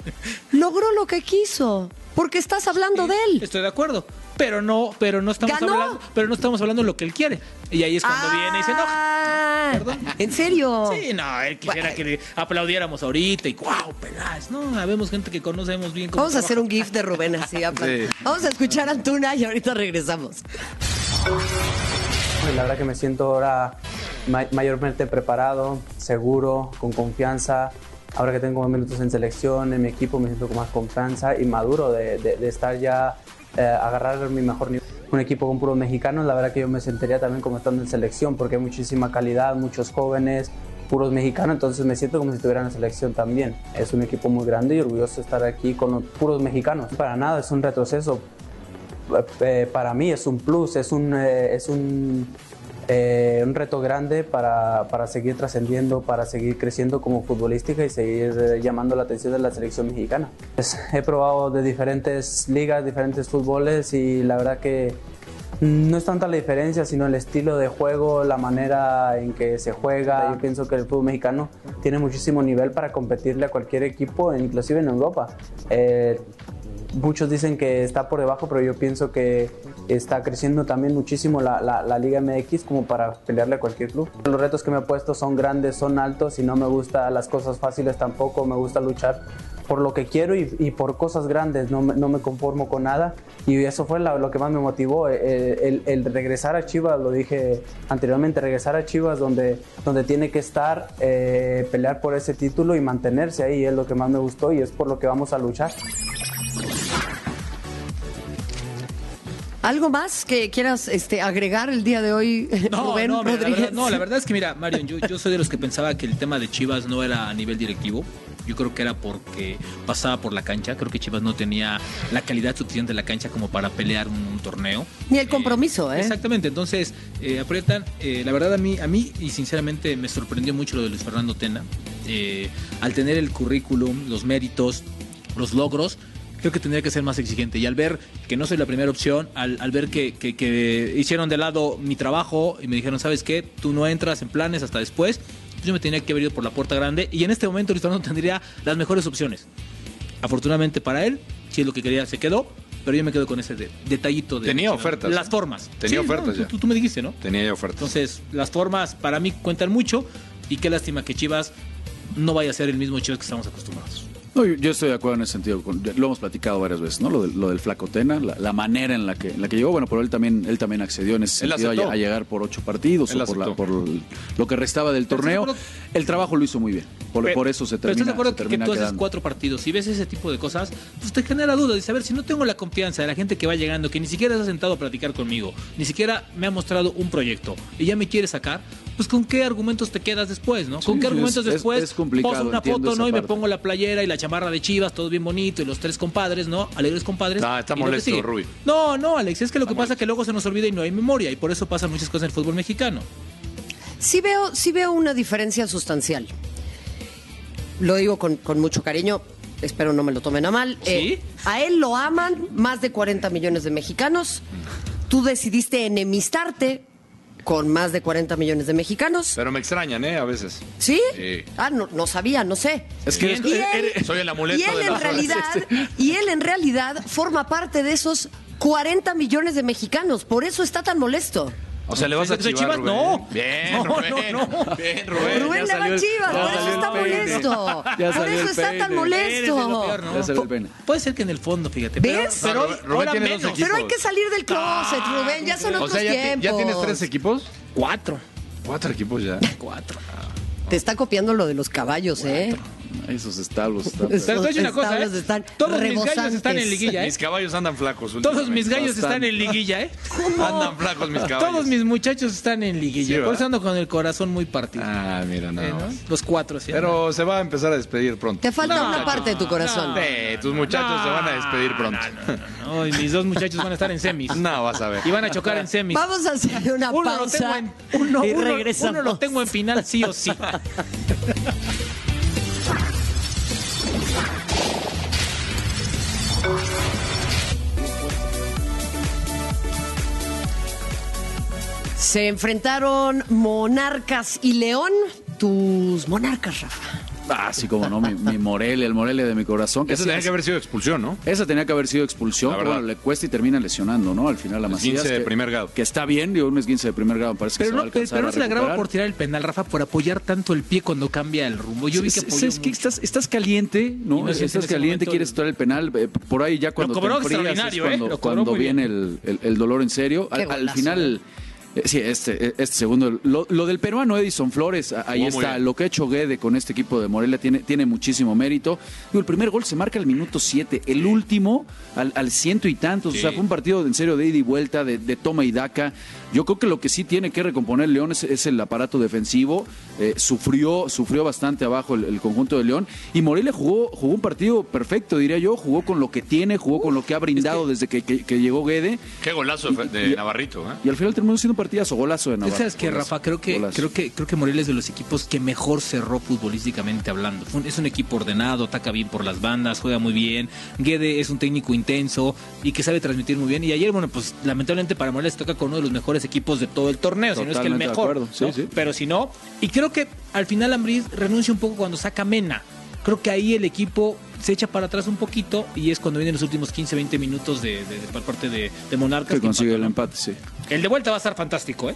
Logró lo que quiso, porque estás hablando de él. Estoy de acuerdo. Pero no, pero no estamos ¿Ganó? hablando, pero no estamos hablando de lo que él quiere. Y ahí es cuando viene y se enoja. Ah, Perdón. ¿En serio? Sí, no, él quisiera que le aplaudiéramos ahorita y wow, Peláez. No, habemos gente que conocemos bien cómo Vamos a hacer un GIF de Rubén así. Sí. Vamos a escuchar a Antuna y ahorita regresamos. La verdad que me siento ahora ma- mayormente preparado, seguro, con confianza. Ahora que tengo minutos en selección, en mi equipo, me siento con más confianza y maduro de, de- de estar ya, eh, agarrar mi mejor nivel. Un equipo con puros mexicanos, la verdad que yo me sentiría también como estando en selección, porque hay muchísima calidad, muchos jóvenes, puros mexicanos, entonces me siento como si estuviera en selección también. Es un equipo muy grande y orgulloso de estar aquí con los puros mexicanos. Para nada, es un retroceso eh, para mí es un plus, es un, eh, es un, eh, un reto grande para, para seguir trascendiendo, para seguir creciendo como futbolística y seguir eh, llamando la atención de la selección mexicana. Pues, he probado de diferentes ligas, diferentes fútboles y la verdad que no es tanta la diferencia, sino el estilo de juego, la manera en que se juega. Yo pienso que el fútbol mexicano tiene muchísimo nivel para competirle a cualquier equipo, inclusive en Europa. Eh, Muchos dicen que está por debajo, pero yo pienso que está creciendo también muchísimo la, la- la Liga MX como para pelearle a cualquier club. Los retos que me he puesto son grandes, son altos y no me gustan las cosas fáciles tampoco. Me gusta luchar por lo que quiero y, por cosas grandes. No no me conformo con nada y eso fue lo que más me motivó. eh, El, el regresar a Chivas, lo dije anteriormente, regresar a Chivas donde, donde tiene que estar, eh, pelear por ese título y mantenerse ahí es lo que más me gustó y es por lo que vamos a luchar. ¿Algo más que quieras este, agregar el día de hoy, No, Rubén no, mira, la Rodríguez? verdad, no, la verdad es que mira, Marion, yo, yo soy de los que pensaba que el tema de Chivas no era a nivel directivo. Yo creo que era porque pasaba por la cancha. Creo que Chivas no tenía la calidad suficiente de la cancha como para pelear un, un torneo. Ni el compromiso, ¿eh? Exactamente, entonces eh, aprietan. eh, la verdad a mí, a mí y sinceramente me sorprendió mucho lo de Luis Fernando Tena. Eh, al tener el currículum, los méritos, los logros, creo que tendría que ser más exigente. Y al ver que no soy la primera opción, al, al ver que, que- que hicieron de lado mi trabajo y me dijeron, ¿sabes qué? Tú no entras en planes hasta después. pues Yo me tenía que haber ido por la puerta grande y en este momento Luis Fernando tendría las mejores opciones. Afortunadamente para él, si es lo que quería, se quedó. Pero yo me quedo con ese de- detallito de Tenía ofertas, Las ¿eh? formas. Tenía Sí, ofertas no, ya. tú, tú me dijiste, ¿no? Tenía ya ofertas. Entonces, las formas para mí cuentan mucho y qué lástima que Chivas no vaya a ser el mismo Chivas que estamos acostumbrados. No, yo, estoy de acuerdo en ese sentido. con- lo hemos platicado varias veces, ¿no? Lo, del- lo del flaco Tena, la, la manera en la que en la que llegó. Bueno, pero él también él también accedió en ese sentido a, llegar por ocho partidos Él o por, la- por lo que restaba del torneo. El trabajo lo hizo muy bien. Por, Pero- por eso se Pero termina, estás de acuerdo que, que tú haces cuatro partidos y ves ese tipo de cosas, pues te genera dudas. Dice, a ver, si no tengo la confianza de la gente que va llegando, que ni siquiera se ha sentado a platicar conmigo, ni siquiera me ha mostrado un proyecto y ya me quiere sacar, pues con qué argumentos te quedas después, ¿no? Sí, ¿Con qué argumentos es- después es complicado, poso una foto, ¿no? Y me pongo la playera y la chamarra de Chivas, todo bien bonito, y los tres compadres, ¿no? Alegres compadres. Ah, está molesto. Rubí. No, no, Alex, es que lo que pasa es que luego se nos olvida y no hay memoria, y por eso pasan muchas cosas en el fútbol mexicano. Sí veo, sí veo una diferencia sustancial. Lo digo con, con mucho cariño, espero no me lo tomen a mal. Eh, ¿Sí? a él lo aman más de 40 millones de mexicanos. Tú decidiste enemistarte con más de 40 millones de mexicanos. Pero me extrañan, ¿eh? A veces. ¿Sí? Sí. Ah, no, no sabía, no sé. Es que Y él- eres- soy el amuleto y él de en realidad Y él en realidad forma parte de esos 40 millones de mexicanos. Por eso está tan molesto. O sea, le vas a ¿Soy Chivas, Chivas? Rubén? No. Bien, No, Rubén. no, no. Bien, Rubén. Rubén le va a Chivas, por eso está molesto. Por eso está tan molesto. peor, ¿no? Ya salió el pene. Puede ser que en el fondo, fíjate. pero- ¿Ves? Pero, Rubén ahora tiene dos menos. equipos. Pero hay que salir del closet, Rubén. Ya son O otros sea, ya, ti- tiempos. ya tienes tres equipos. Cuatro. Cuatro equipos ya. Cuatro. Te está copiando lo de los caballos, ¿eh? Esos establos están. Pero te voy a decir una cosa, ¿eh? están Todos mis gallos están en liguilla, ¿eh? Mis caballos andan flacos. Todos mis gallos están en liguilla, ¿eh? Andan flacos mis caballos. Todos mis muchachos están en liguilla. Sí, Por eso ando con el corazón muy partido. Ah, mira, ¿eh, nada no? más. Los cuatro, sí. Pero se va a empezar a despedir pronto. Te falta No, una parte de tu corazón. Sí, tus muchachos se van a despedir pronto. No, no, y mis dos muchachos van a estar en semis. No, vas a ver. Y van a chocar en semis. Vamos a hacer una uno lo pausa tengo en uno, y uno- regresamos. uno lo tengo en final sí o sí. Se enfrentaron Monarcas y León. Tus Monarcas, Rafa. Ah, sí, como no, mi, mi Morelia, el Morelia de mi corazón. Sí tenía es- que haber sido expulsión, ¿no? Esa tenía que haber sido expulsión, La pero bueno, le cuesta y termina lesionando, ¿no? Al final la Macías. Esguince de que- primer grado. Que está bien, digo, un esguince de primer grado, me parece que Pero se va a no, pero, alcanzar pero no se le agrava recuperar. por tirar el penal, Rafa, por apoyar tanto el pie cuando cambia el rumbo. Yo vi que apoyó es que estás, estás caliente, ¿no? No estás caliente, momento quieres tirar el penal. eh, por ahí ya cuando te cobró enfrías es ¿eh? cuando, Lo cobró cuando muy viene el, el- el dolor en serio. Al, final, eh, sí, este, este segundo. Lo, lo del peruano Edison Flores, ahí está. Lo que ha hecho Guede con este equipo de Morelia tiene, tiene muchísimo mérito. Digo, el primer gol se marca al minuto 7, el último al, al ciento y tantos. O sea, fue un partido en serio de ida y vuelta, de, de toma y daca. Yo creo que lo que sí tiene que recomponer León es, es el aparato defensivo. Eh, sufrió, sufrió bastante abajo el, el conjunto de León. Y Morelia jugó, jugó un partido perfecto, diría yo. Jugó con lo que tiene, jugó con lo que ha brindado desde que, que- que llegó Guede. Qué golazo de, de Y- Navarrito, ¿eh? Y al final terminó siendo un partidazo, golazo de Navarro. ¿Sabes qué, Rafa? Creo que, golazo. creo que creo que Morelia es de los equipos que mejor cerró futbolísticamente hablando. Es un equipo ordenado, ataca bien por las bandas, juega muy bien. Guede es un técnico intenso y que sabe transmitir muy bien. Y ayer, bueno, pues lamentablemente para Morelia se toca con uno de los mejores equipos de todo el torneo, si no es que el Totalmente de mejor. acuerdo, sí, ¿no? sí. Pero si no, y creo que al final Ambriz renuncia un poco cuando saca Mena. Creo que ahí el equipo se echa para atrás un poquito y es cuando vienen los últimos 15, 20 minutos de, de- parte de, Monarcas. Que consigue el empate, sí. El de vuelta va a estar fantástico, ¿eh?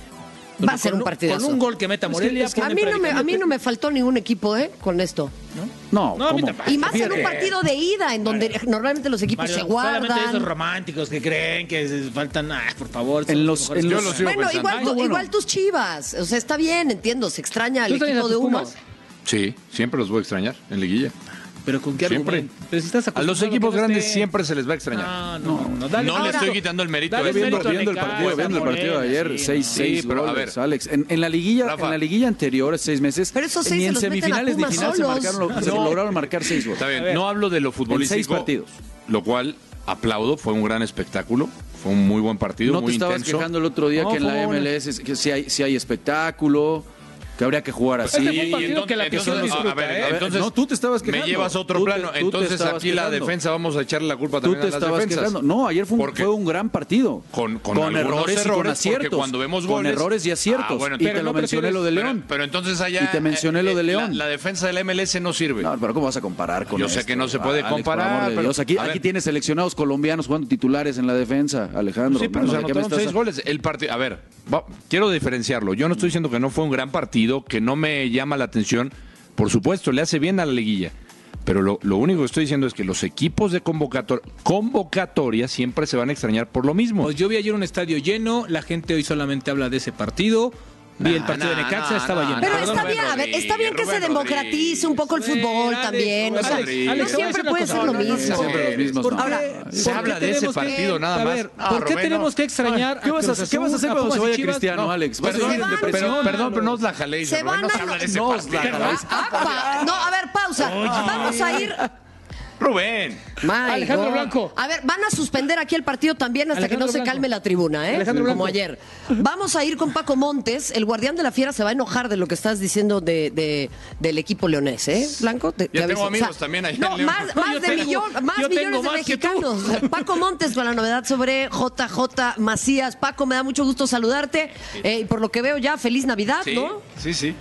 Va a ser Con un partidazo. Con un gol que meta Morelia. A mí, no me, a mí no me faltó ningún equipo, ¿eh? Con esto. No, No, a mí ¿cómo? tampoco. Y más en un partido de ida, en donde normalmente los equipos Mario, se solamente esos guardan. románticos que creen que faltan, ah, por favor. En los los- en los- Yo lo juegan. sigo Bueno, igual, Ay, tu- no, bueno. igual tus chivas. O sea, está bien, entiendo. Se extraña ¿Tú al extrañas equipo de uno. Sí, siempre los voy a extrañar en liguilla. Pero con qué Siempre. argumento? Pero si estás A los equipos no grandes esté- siempre se les va a extrañar. No, no, no. Dale, no le ahora- estoy quitando el mérito Dale Viendo, mérito a viendo el partido, viendo el partido de ayer, sí, 6 no. seis Sí, pero a goles, ver. Alex. En, en la liguilla, Rafa. en la liguilla anterior, seis meses, Pero esos seis ni se en semifinales ni Pumas final se, marcaron, se No. lograron marcar seis goles. Está bien, no hablo de lo futbolístico. seis partidos. Lo cual aplaudo, fue un gran espectáculo, fue un muy buen partido, No te muy estabas intenso. quejando el otro día No, que en la MLS es- que si hay, si hay espectáculo, que habría que jugar así. Este fue un partido que la afición entonces, disfruta, a ver, ¿eh? entonces, No, tú te estabas quejando. Me llevas a otro Tú plano. tú te entonces aquí la defensa vamos a echarle la culpa Tú también te a las estabas defensas. quejando. No, ayer fue un, fue un gran partido. con, con, algunos errores, y con aciertos. cuando vemos con goles errores y aciertos. Ah, bueno, y pero te lo no mencioné prefieres- lo de pero, León. pero entonces allá Y te mencioné lo de eh, León. La, la defensa del MLS no sirve. No, pero ¿cómo vas a comparar con Yo sé que no se puede comparar, pero-. Aquí, tienes seleccionados colombianos jugando titulares en la defensa, Alejandro. Sí, pero No, se ¿de qué me anotaron seis goles. El partido, a ver, quiero diferenciarlo. Yo no estoy diciendo que no fue un gran partido, que no me llama la atención. Por supuesto, le hace bien a la liguilla. Pero lo, lo único que estoy diciendo es que los equipos de convocator- convocatoria siempre se van a extrañar por lo mismo. Pues yo vi ayer un estadio lleno, la gente hoy solamente habla de ese partido. Vi el partido de Necaxa, nah, estaba nah, lleno. Pero está bien, a ver, está bien que se Rodríguez, democratice un poco el fútbol también. O sea, no siempre puede ser lo mismo. siempre los mismos, ¿Por no. qué- Ahora, se habla de ese tenemos que- partido nada a más. ver, Ah, ¿por qué tenemos que extrañar ¿Qué vas a hacer? ¿Qué vas a hacer Azul, cuando se y vaya Chivas? Cristiano, No, Alex? ¿Vas a perdón, pero- no os la jaléis. Se van a- No os la jaléis. No, a ver, pausa. Vamos a ir. Rubén. My Alejandro God. Blanco. A ver, van a suspender aquí el partido también hasta Alejandro que no se calme la tribuna, ¿eh? Alejandro Como Blanco. ayer. Vamos a ir con Paco Montes. El guardián de la fiera se va a enojar de lo que estás diciendo de, de- del equipo leonés, ¿eh? Blanco, te, te Ya tengo amigos también allá No, en León. más, más Yo de tengo- millón, más yo millones de más mexicanos. Paco Montes con la novedad sobre JJ Macías. Paco, me da mucho gusto saludarte. Eh, y por lo que veo ya, feliz Navidad, Sí, ¿no? sí, sí.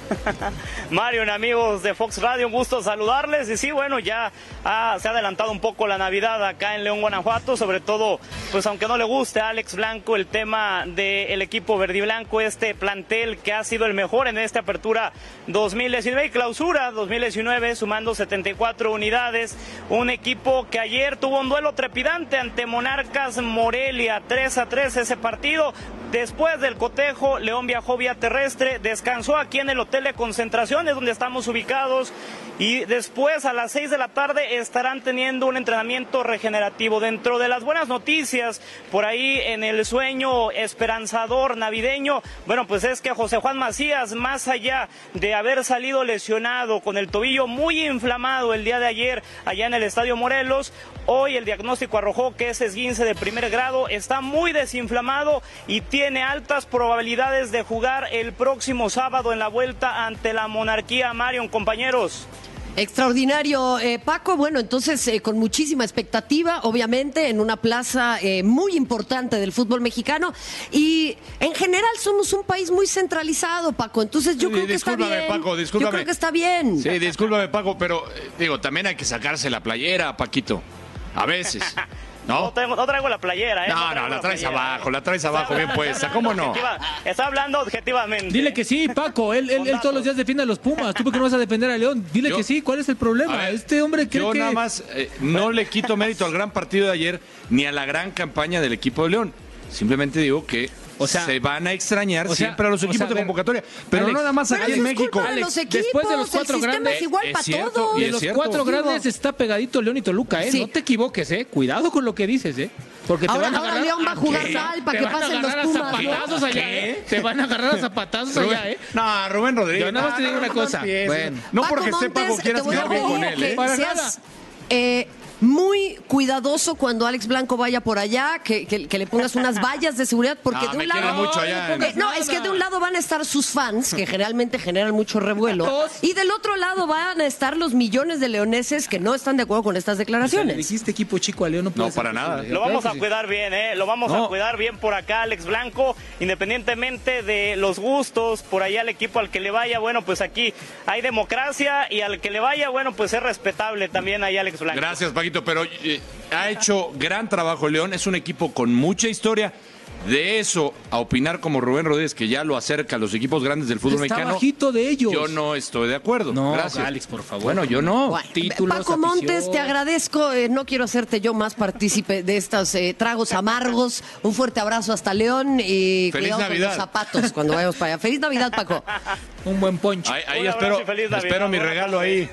Mario, amigos de Fox Radio, un gusto saludarles. Y sí, bueno, ya ah, se ha adelantado un poco la Navidad acá en León, Guanajuato. Sobre todo, pues aunque no le guste a Alex Blanco el tema del equipo verde y blanco, este plantel que ha sido el mejor en esta apertura 2019 y clausura 2019, sumando 74 unidades. Un equipo que ayer tuvo un duelo trepidante ante Monarcas Morelia, 3 a 3 ese partido. Después del cotejo, León viajó vía terrestre, descansó aquí en el hotel de concentraciones donde estamos ubicados y después a las 6 de la tarde estarán teniendo un entrenamiento regenerativo. Dentro de las buenas noticias, por ahí en el sueño esperanzador navideño, bueno, pues es que José Juan Macías, más allá de haber salido lesionado con el tobillo muy inflamado el día de ayer allá en el Estadio Morelos, hoy el diagnóstico arrojó que ese esguince de primer grado está muy desinflamado y tiene altas probabilidades de jugar el próximo sábado en la vuelta ante la monarquía Marion, compañeros. Extraordinario, eh, Paco. Bueno, entonces eh, con muchísima expectativa, obviamente, en una plaza eh, muy importante del fútbol mexicano. Y en general somos un país muy centralizado, Paco. Entonces yo Sí, creo que está discúlpame, bien. Paco, Yo discúlpame. creo que está bien. Sí, discúlpame, Paco, pero eh, digo, también hay que sacarse la playera, Paquito. A veces. No, ¿No? traigo, no traigo la playera, ¿eh? No, no, la traes playera, abajo, ¿eh? la traes abajo, bien puesta. ¿Cómo no? Está hablando objetivamente. Dile que sí, Paco. Él, él, él todos los días defiende a los Pumas. ¿Tú por qué no vas a defender a León? Dile Yo- que sí. ¿Cuál es el problema? ver, este hombre cree Yo que... nada más eh, no le quito mérito al gran partido de ayer ni a la gran campaña del equipo de León. Simplemente digo que O sea, se van a extrañar o sea, siempre a los o equipos sea, a de convocatoria. Pero Alex, no nada más aquí en México. Alex, los equipos. después de los cuatro el sistema grandes, es igual es para cierto, todos. y De los cierto. cuatro grandes está pegadito León y Toluca, ¿eh? Sí. No te equivoques, ¿eh? Cuidado con lo que dices, ¿eh? Porque te Ahora- van a ahora agarrar... León va a jugar ¿Qué? mal para Te que van a pasen los agarrar a Pumas, ¿no? zapatazos allá, ¿eh? Te van a agarrar a zapatazos allá, ¿eh? No, Rubén Rodríguez. Yo nada más te digo una cosa. Bueno. No porque esté Paco Montes, quieras te voy a quedar bien con él, ¿eh? Para nada. eh, muy cuidadoso cuando Alex Blanco vaya por allá, que, que- que le pongas unas vallas de seguridad, porque No, de un lado. mucho allá en- Eh, no, es que de un lado van a estar sus fans, que generalmente generan mucho revuelo, y del otro lado van a estar los millones de leoneses que no están de acuerdo con estas O sea, le declaraciones. dijiste equipo chico a León, no para nada. Lo vamos a cuidar bien, ¿eh? Lo vamos No. a cuidar bien por acá, Alex Blanco, independientemente de los gustos, por allá el equipo al que le vaya, bueno, pues aquí hay democracia y al que le vaya, bueno, pues es respetable también ahí Alex Blanco. Gracias, Paquito, pero eh, ha hecho gran trabajo León, es un equipo con mucha historia. De eso a opinar como Rubén Rodríguez, que ya lo acerca a los equipos grandes del fútbol Está mexicano, bajito de ellos. yo no estoy de acuerdo. No, Gracias. Alex, por favor. Bueno, yo no. Bueno, Títulos, Paco Montes, afición. te agradezco. eh, no quiero hacerte yo más partícipe de estos eh, tragos amargos. Un fuerte abrazo hasta León y Feliz cuidado con Navidad. los zapatos cuando vayamos para allá. Feliz Navidad, Paco. Un buen poncho. Ahí, espero, feliz Navidad, espero mi regalo ahí.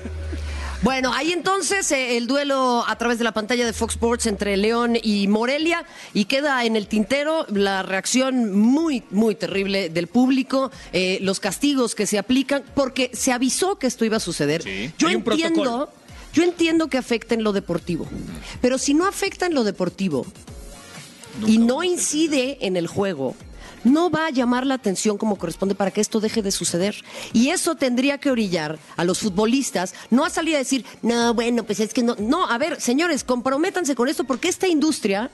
Bueno, ahí entonces eh, el duelo a través de la pantalla de Fox Sports entre León y Morelia y queda en el tintero la reacción muy, muy terrible del público, eh, los castigos que se aplican, porque se avisó que esto iba a suceder. Sí. Yo Hay entiendo, yo entiendo que afecta en lo deportivo, pero si no afecta en lo deportivo y no incide en el juego, no va a llamar la atención como corresponde para que esto deje de suceder. Y eso tendría que orillar a los futbolistas, no a salir a decir, no, bueno, pues es que no. No, a ver, señores, comprométanse con esto porque esta industria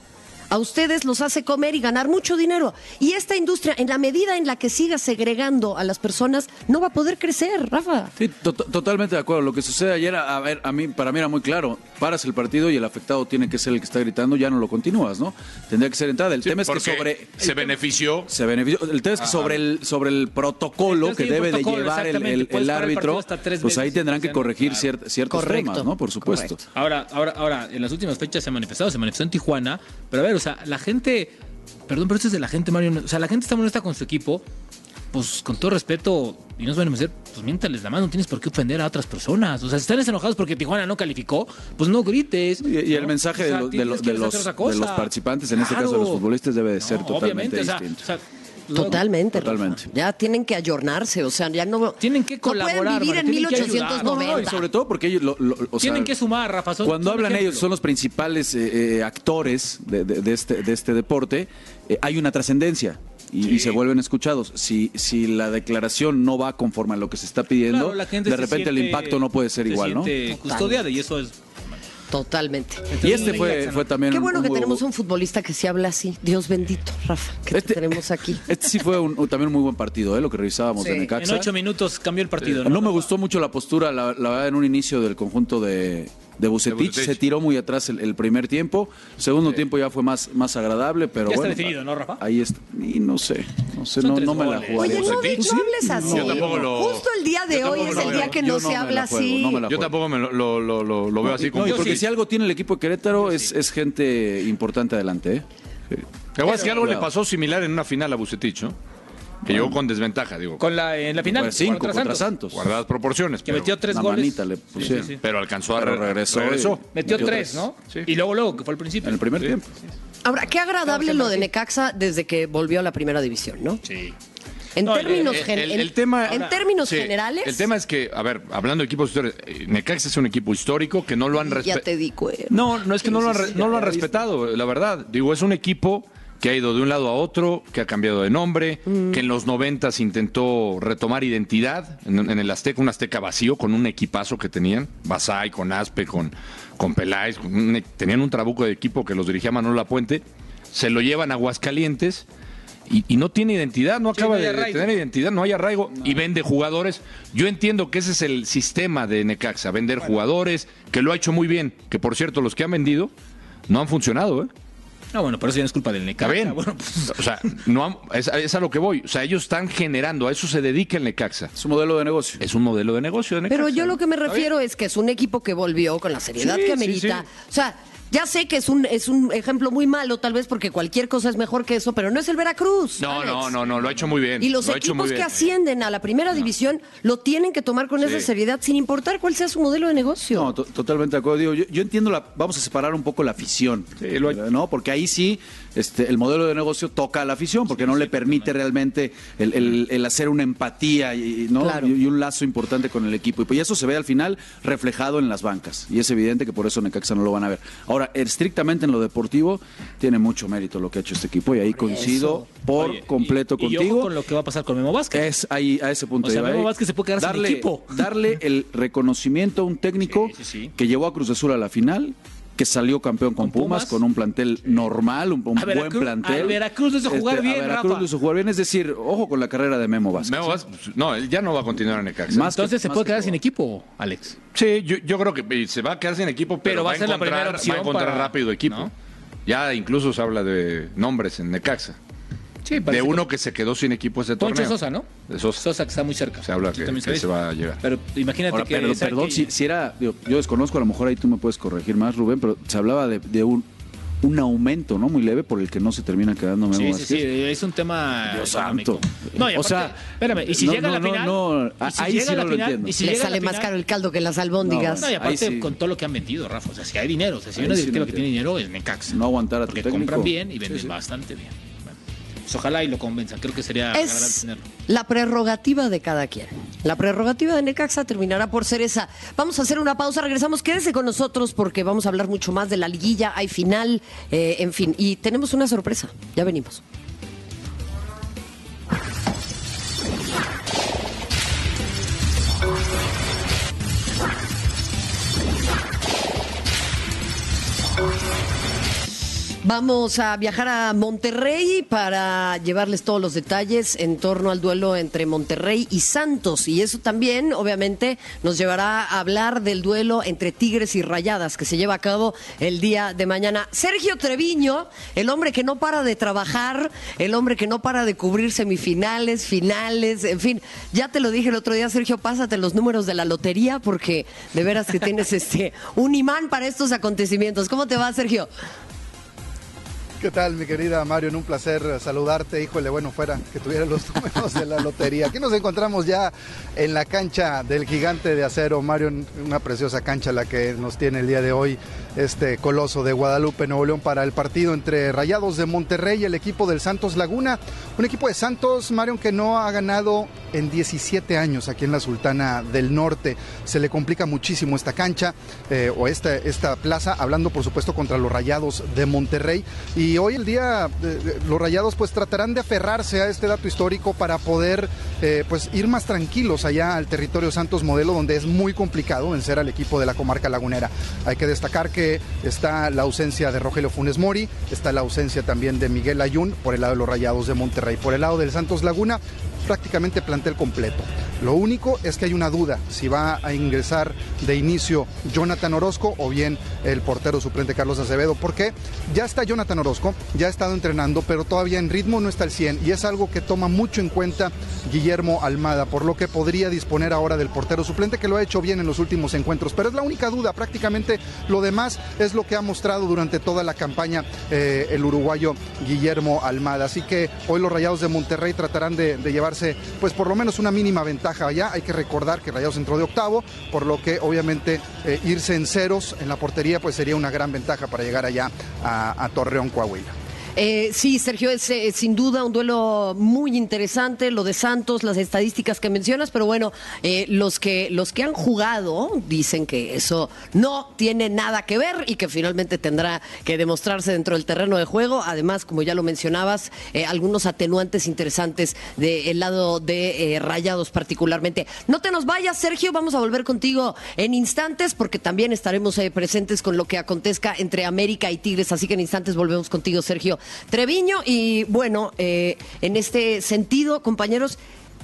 a ustedes los hace comer y ganar mucho dinero. Y esta industria, en la medida en la que siga segregando a las personas, no va a poder crecer, Rafa. Sí, to- totalmente de acuerdo. Lo que sucede ayer, a ver, a mí, para mí era muy claro. Paras el partido y el afectado tiene que ser el que está gritando, ya no lo continúas, ¿no? Tendría que ser entrada. El Sí, tema es que sobre. se benefició. Se benefició. El tema es que sobre el, sobre el protocolo que debe de llevar el, el- árbitro, pues ahí tendrán que claro. corregir ciert- ciertos Correcto. temas, ¿no? Por supuesto. Correcto. Ahora, ahora, ahora, en las últimas fechas se ha manifestado, se manifestó en Tijuana, pero a ver, sea, la gente, perdón, pero esto es de la gente, Mario, o sea, la gente está molesta con su equipo, pues con todo respeto, y no se van a hacer, pues miéntales la mano, no tienes por qué ofender a otras personas, o sea, si están enojados porque Tijuana no calificó, pues no grites. Y, y el ¿no? mensaje O sea, de, los- de tienes los, que de, los, hacer otra de cosa. los participantes, en este caso de los futbolistas, debe de No, ser totalmente obviamente, o sea, distinto. o sea, luego- Totalmente, Rafa. Totalmente. Ya tienen que ayornarse, o sea, ya no Tienen que no colaborar, pueden vivir en Mario, tienen que ayudar. 1890. No, y sobre todo porque ellos, lo- lo- o sea, Tienen que sumar, Rafa. son- cuando son hablan ejemplo. ellos, son los principales eh, eh, actores de, de- de este, de este deporte, eh, hay una trascendencia. Y, y se vuelven escuchados. Si, si la declaración no va conforme a lo que se está pidiendo, Claro, la gente de repente el impacto no puede ser se igual, ¿no? custodiada y eso es Totalmente. Y este fue, fue también Qué bueno un que tenemos un futbolista que se habla así. Dios bendito, Rafa, que te Este- tenemos aquí. Este sí fue un- también un muy buen partido, ¿eh? lo que revisábamos Sí. de En Necaxa. ocho minutos cambió el partido. No me gustó mucho la postura, la, la verdad, en un inicio del conjunto de, de Bucetich. Se tiró muy atrás el, el primer tiempo. Segundo tiempo ya fue más, más agradable, pero Ya está bueno. definido, ¿no, Rafa? Ahí está. Y no sé, no sé, no, no me la jugaría. Oye, no, no hables así. Yo tampoco lo- Justo el día de hoy es el día que no se habla así. no me la Yo tampoco me lo, lo- lo- lo- lo veo así como porque sí. si algo tiene el equipo de Querétaro es, es gente importante adelante. ¿eh? Decir que algo le pasó similar en una final a Bucetich, ¿no? Que llegó con desventaja, digo. Con la, en la final. Pues cinco contra contra Santos. Santos. Guardadas proporciones. Que pero, metió tres goles. manita le pusieron. sí, sí. pero alcanzó a Pero re- regresó y- Metió, Metió tres, tres. ¿no? Sí. Y luego, luego, que fue al principio. En el primer tiempo. Ahora, qué agradable lo de Necaxa desde que volvió a la primera división, ¿no? Sí. En No, términos, El- tema, en términos Sí, generales. El tema es que, a ver, hablando de equipos históricos, eh, Necaxa es un equipo histórico que no lo han Ya respetado. te di cuenta. No, no es que no lo han, no lo han respetado, la verdad. Digo, es un equipo que ha ido de un lado a otro, que ha cambiado de nombre, que en los noventas intentó retomar identidad en, en el Azteca, un Azteca vacío con un equipazo que tenían, Basay, con Aspe, con, con Peláez, con un e- tenían un trabuco de equipo que los dirigía Manuel Lapuente, se lo llevan a Aguascalientes y, y no tiene identidad, no acaba no de, tener identidad, no hay arraigo y vende jugadores. Yo entiendo que ese es el sistema de Necaxa, vender jugadores, que lo ha hecho muy bien, que por cierto los que han vendido no han funcionado, ¿eh? No, bueno, pero eso ya no es culpa del Está Necaxa. bien. Bueno, pues, O sea, no es, es a lo que voy. O sea, ellos están generando, a eso se dedica el Necaxa. Es un modelo de negocio. Es un modelo de negocio de Necaxa. Pero yo lo que me refiero es que es un equipo que volvió con la seriedad Sí, que sí, amerita. sí. O sea, ya sé que es un, es un ejemplo muy malo, tal vez porque cualquier cosa es mejor que eso, pero no es el Veracruz. No, Alex. no, no, no, lo ha hecho muy bien. Y los lo equipos que ascienden a la primera división lo tienen que tomar con esa seriedad, sin importar cuál sea su modelo de negocio. No, to- totalmente de acuerdo. Digo, yo, yo entiendo la, vamos a separar un poco la afición, Sí, lo hay. ¿no? Porque ahí sí, este, el modelo de negocio toca a la afición, porque no le permite realmente el, el- el hacer una empatía y, ¿no? Claro. y, y un lazo importante con el equipo. Y pues eso se ve al final reflejado en las bancas. Y es evidente que por eso Necaxa no lo van a ver. Ahora, estrictamente en lo deportivo, tiene mucho mérito lo que ha hecho este equipo. Y ahí coincido por oye, completo y, y contigo. ojo con lo que va a pasar con Memo Vázquez. Es ahí a ese punto. O sea, Memo ¿eh? Vázquez se puede quedar sin darle, equipo. Darle el reconocimiento a un técnico Sí, sí, sí. que llevó a Cruz Azul a la final, que salió campeón con, Con Pumas, Pumas. con un plantel normal, un, un A buen Veracruz- plantel. Este, a Veracruz lo hizo jugar bien, A Veracruz Rafa. lo hizo jugar bien, es decir, ojo con la carrera de Memo Vázquez. Memo Vázquez, pues, no, él ya no va a continuar en Necaxa. Más que- Entonces se más puede que quedar sin equipo, Alex. Sí, yo, yo creo que eh, se va a quedar sin equipo, pero, Pero va a ser la encontrar, primera opción va a encontrar para- rápido equipo. ¿no? Ya incluso se habla de nombres en Necaxa. Sí, De uno que se quedó sin equipo ese Poncho torneo. Sosa, ¿no? De Sosa. Sosa que está muy cerca. Se habla que, también que se va a llegar. Pero imagínate Ahora, que. pero, perdón, que- si, si era, digo, yo desconozco, a lo mejor ahí tú me puedes corregir más, Rubén, pero se hablaba de, de un, un aumento, ¿no? Muy leve por el que no se termina quedando Memo Sí, sí, Vázquez. sí, es un tema Dios económico. santo. No, y O aparte, sea, espérame, y si no, llega a la no, no, final, no, y si ahí sí no lo final, entiendo. y si Le sale más final- caro el caldo que las albóndigas. No, y aparte sí. con todo lo que han vendido, Rafa, o sea, si hay dinero, o sea, si hay una sí directiva no que tiene dinero es Necaxa. No aguantar a tu Porque técnico. compran bien y venden Sí, sí. bastante bien. Pues ojalá y lo convenzan, creo que sería Es tenerlo. la prerrogativa de cada quien. La prerrogativa de Necaxa terminará por ser esa. Vamos a hacer una pausa, regresamos. Quédese con nosotros porque vamos a hablar mucho más de la liguilla. Hay final, eh, en fin. Y tenemos una sorpresa. Ya venimos. Vamos a viajar a Monterrey para llevarles todos los detalles en torno al duelo entre Monterrey y Santos. Y eso también, obviamente, nos llevará a hablar del duelo entre Tigres y Rayadas que se lleva a cabo el día de mañana. Sergio Treviño, el hombre que no para de trabajar, el hombre que no para de cubrir semifinales, finales, en fin. Ya te lo dije el otro día, Sergio, pásate los números de la lotería porque de veras que tienes este un imán para estos acontecimientos. ¿Cómo te va, Sergio? ¿Qué tal, mi querida Mario? Un placer saludarte. Híjole, bueno, fuera que tuviera los números de la lotería. Aquí nos encontramos ya en la cancha del gigante de acero, Mario, en una preciosa cancha la que nos tiene el día de hoy este coloso de Guadalupe, Nuevo León, para el partido entre Rayados de Monterrey y el equipo del Santos Laguna. Un equipo de Santos, Mario, que no ha ganado en 17 años aquí en la Sultana del Norte. Se le complica muchísimo esta cancha eh, o esta, esta plaza, hablando por supuesto contra los Rayados de Monterrey. Y hoy el día eh, los Rayados pues tratarán de aferrarse a este dato histórico para poder eh, pues ir más tranquilos allá al territorio Santos Modelo, donde es muy complicado vencer al equipo de la comarca lagunera. Hay que destacar que está la ausencia de Rogelio Funes Mori, está la ausencia también de Miguel Ayun por el lado de los Rayados de Monterrey. Por el lado del Santos Laguna, prácticamente plantel completo. Lo único es que hay una duda si va a ingresar de inicio Jonathan Orozco o bien el portero suplente Carlos Acevedo, porque ya está Jonathan Orozco, ya ha estado entrenando, pero todavía en ritmo no está al 100 y es algo que toma mucho en cuenta Guillermo Almada, por lo que podría disponer ahora del portero suplente que lo ha hecho bien en los últimos encuentros, pero es la única duda, prácticamente lo demás es lo que ha mostrado durante toda la campaña eh, el uruguayo Guillermo Almada, así que hoy los Rayados de Monterrey tratarán de, de pues por lo menos una mínima ventaja allá, hay que recordar que Rayados entró de octavo, por lo que obviamente eh, irse en ceros en la portería pues sería una gran ventaja para llegar allá a, a Torreón, Coahuila. Eh, sí, Sergio, es eh, sin duda un duelo muy interesante, lo de Santos, las estadísticas que mencionas, pero bueno, eh, los, que, los que han jugado dicen que eso no tiene nada que ver y que finalmente tendrá que demostrarse dentro del terreno de juego. Además, como ya lo mencionabas, eh, algunos atenuantes interesantes del lado de Rayados particularmente. No te nos vayas, Sergio, vamos a volver contigo en instantes porque también estaremos presentes con lo que acontezca entre América y Tigres, así que en instantes volvemos contigo, Sergio Treviño. Y bueno, eh, en este sentido, compañeros,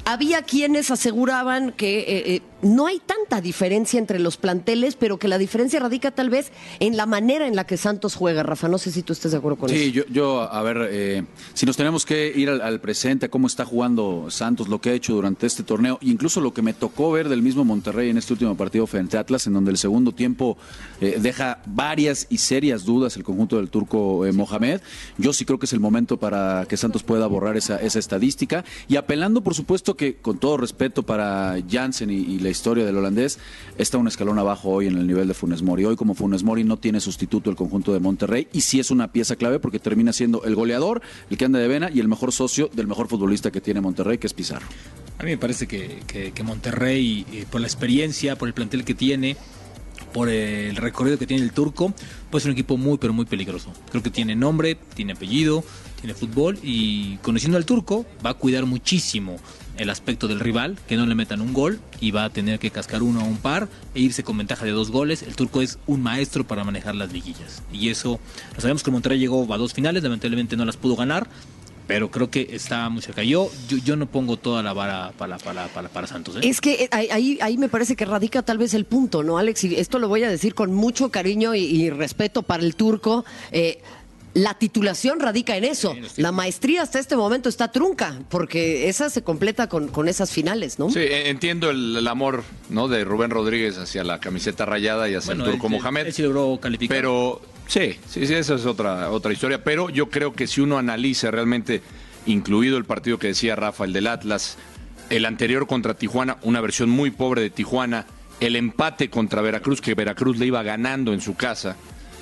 había quienes aseguraban que eh, eh, no hay tanta diferencia entre los planteles, pero que la diferencia radica tal vez en la manera en la que Santos juega, Rafa. No sé si tú estés de acuerdo con Sí, eso. yo, yo, a ver, eh, si nos tenemos que ir al, al presente, a cómo está jugando Santos, lo que ha hecho durante este torneo, incluso lo que me tocó ver del mismo Monterrey en este último partido frente a Atlas, en donde el segundo tiempo eh, deja varias y serias dudas el conjunto del turco eh, Mohamed, yo sí creo que es el momento para que Santos pueda borrar esa, esa estadística y apelando, por supuesto, que con todo respeto para Jansen y, y la historia del holandés, está un escalón abajo hoy en el nivel de Funes Mori. Hoy como Funes Mori no tiene sustituto el conjunto de Monterrey y sí es una pieza clave porque termina siendo el goleador, el que anda de vena y el mejor socio del mejor futbolista que tiene Monterrey, que es Pizarro. A mí me parece que, que- Monterrey, eh, por la experiencia, por el plantel que tiene, por el recorrido que tiene el turco, puede ser un equipo muy, pero muy peligroso. Creo que tiene nombre, tiene apellido, tiene fútbol y conociendo al turco va a cuidar muchísimo el aspecto del rival, que no le metan un gol y va a tener que cascar uno a un par e irse con ventaja de dos goles. El turco es un maestro para manejar las liguillas y eso, lo sabemos que Monterrey llegó a dos finales, lamentablemente no las pudo ganar, pero creo que está muy cerca. Yo, yo, yo no pongo toda la vara para, para, para, para Santos. ¿eh? Es que eh, ahí- ahí, me parece que radica tal vez el punto, ¿no, Alex? Y esto lo voy a decir con mucho cariño y, y respeto para el turco. Eh, la titulación radica en eso. La maestría hasta este momento está trunca, porque esa se completa con, con esas finales, ¿no? Sí, e- entiendo el, el amor ¿no? de Rubén Rodríguez hacia la camiseta rayada y hacia Bueno, el turco él- él- Mohamed. él sí logró calificar. Pero sí, sí, sí, esa es otra, otra historia. Pero yo creo que si uno analiza realmente, incluido el partido que decía Rafa, el del Atlas, el anterior contra Tijuana, una versión muy pobre de Tijuana, el empate contra Veracruz, que Veracruz le iba ganando en su casa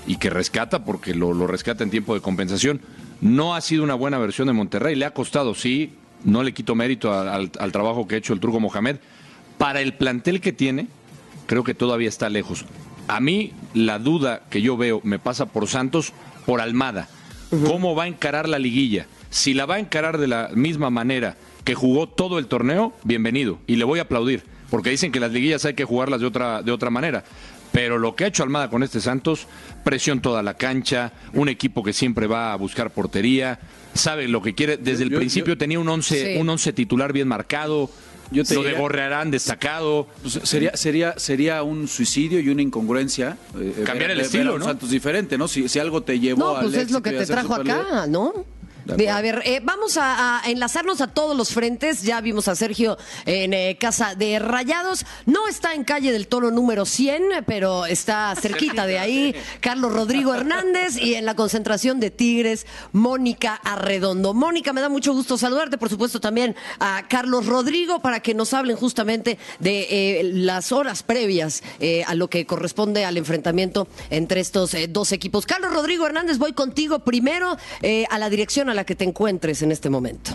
y que rescata porque lo, lo rescata en tiempo de compensación, no ha sido una buena versión de Monterrey. Le ha costado, sí, no le quito mérito a- al, al trabajo que ha hecho el Turco Mohamed. Para el plantel que tiene, creo que todavía está lejos. A mí la duda que yo veo me pasa por Santos, por Almada. ¿Cómo va a encarar la liguilla? Si la va a encarar de la misma manera que jugó todo el torneo, bienvenido. Y le voy a aplaudir, porque dicen que las liguillas hay que jugarlas de otra, de otra manera. Pero lo que ha hecho Almada con este Santos, presión toda la cancha, un equipo que siempre va a buscar portería, sabe lo que quiere. Desde el Yo- yo- principio tenía un once, Sí. un once titular bien marcado. Yo te lo de diría- Gorrearán destacado. Pues sería, sería, sería un suicidio y una incongruencia. eh, Cambiar ver- el ver a estilo, un ¿no? Santos diferente, ¿no? Si, si algo te llevó No, al pues es lo que a te trajo acá, ¿no? De a ver, eh, vamos a, a enlazarnos a todos los frentes. Ya vimos a Sergio en eh, Casa de Rayados. No está en calle del Toro número 100, pero está cerquita de ahí. Carlos Rodrigo Hernández y en la concentración de Tigres, Mónica Arredondo. Mónica, me da mucho gusto saludarte. Por supuesto, también a Carlos Rodrigo para que nos hablen justamente de eh, las horas previas eh, a lo que corresponde al enfrentamiento entre estos eh, dos equipos. Carlos Rodrigo Hernández, voy contigo primero eh, a la dirección a la que te encuentres en este momento.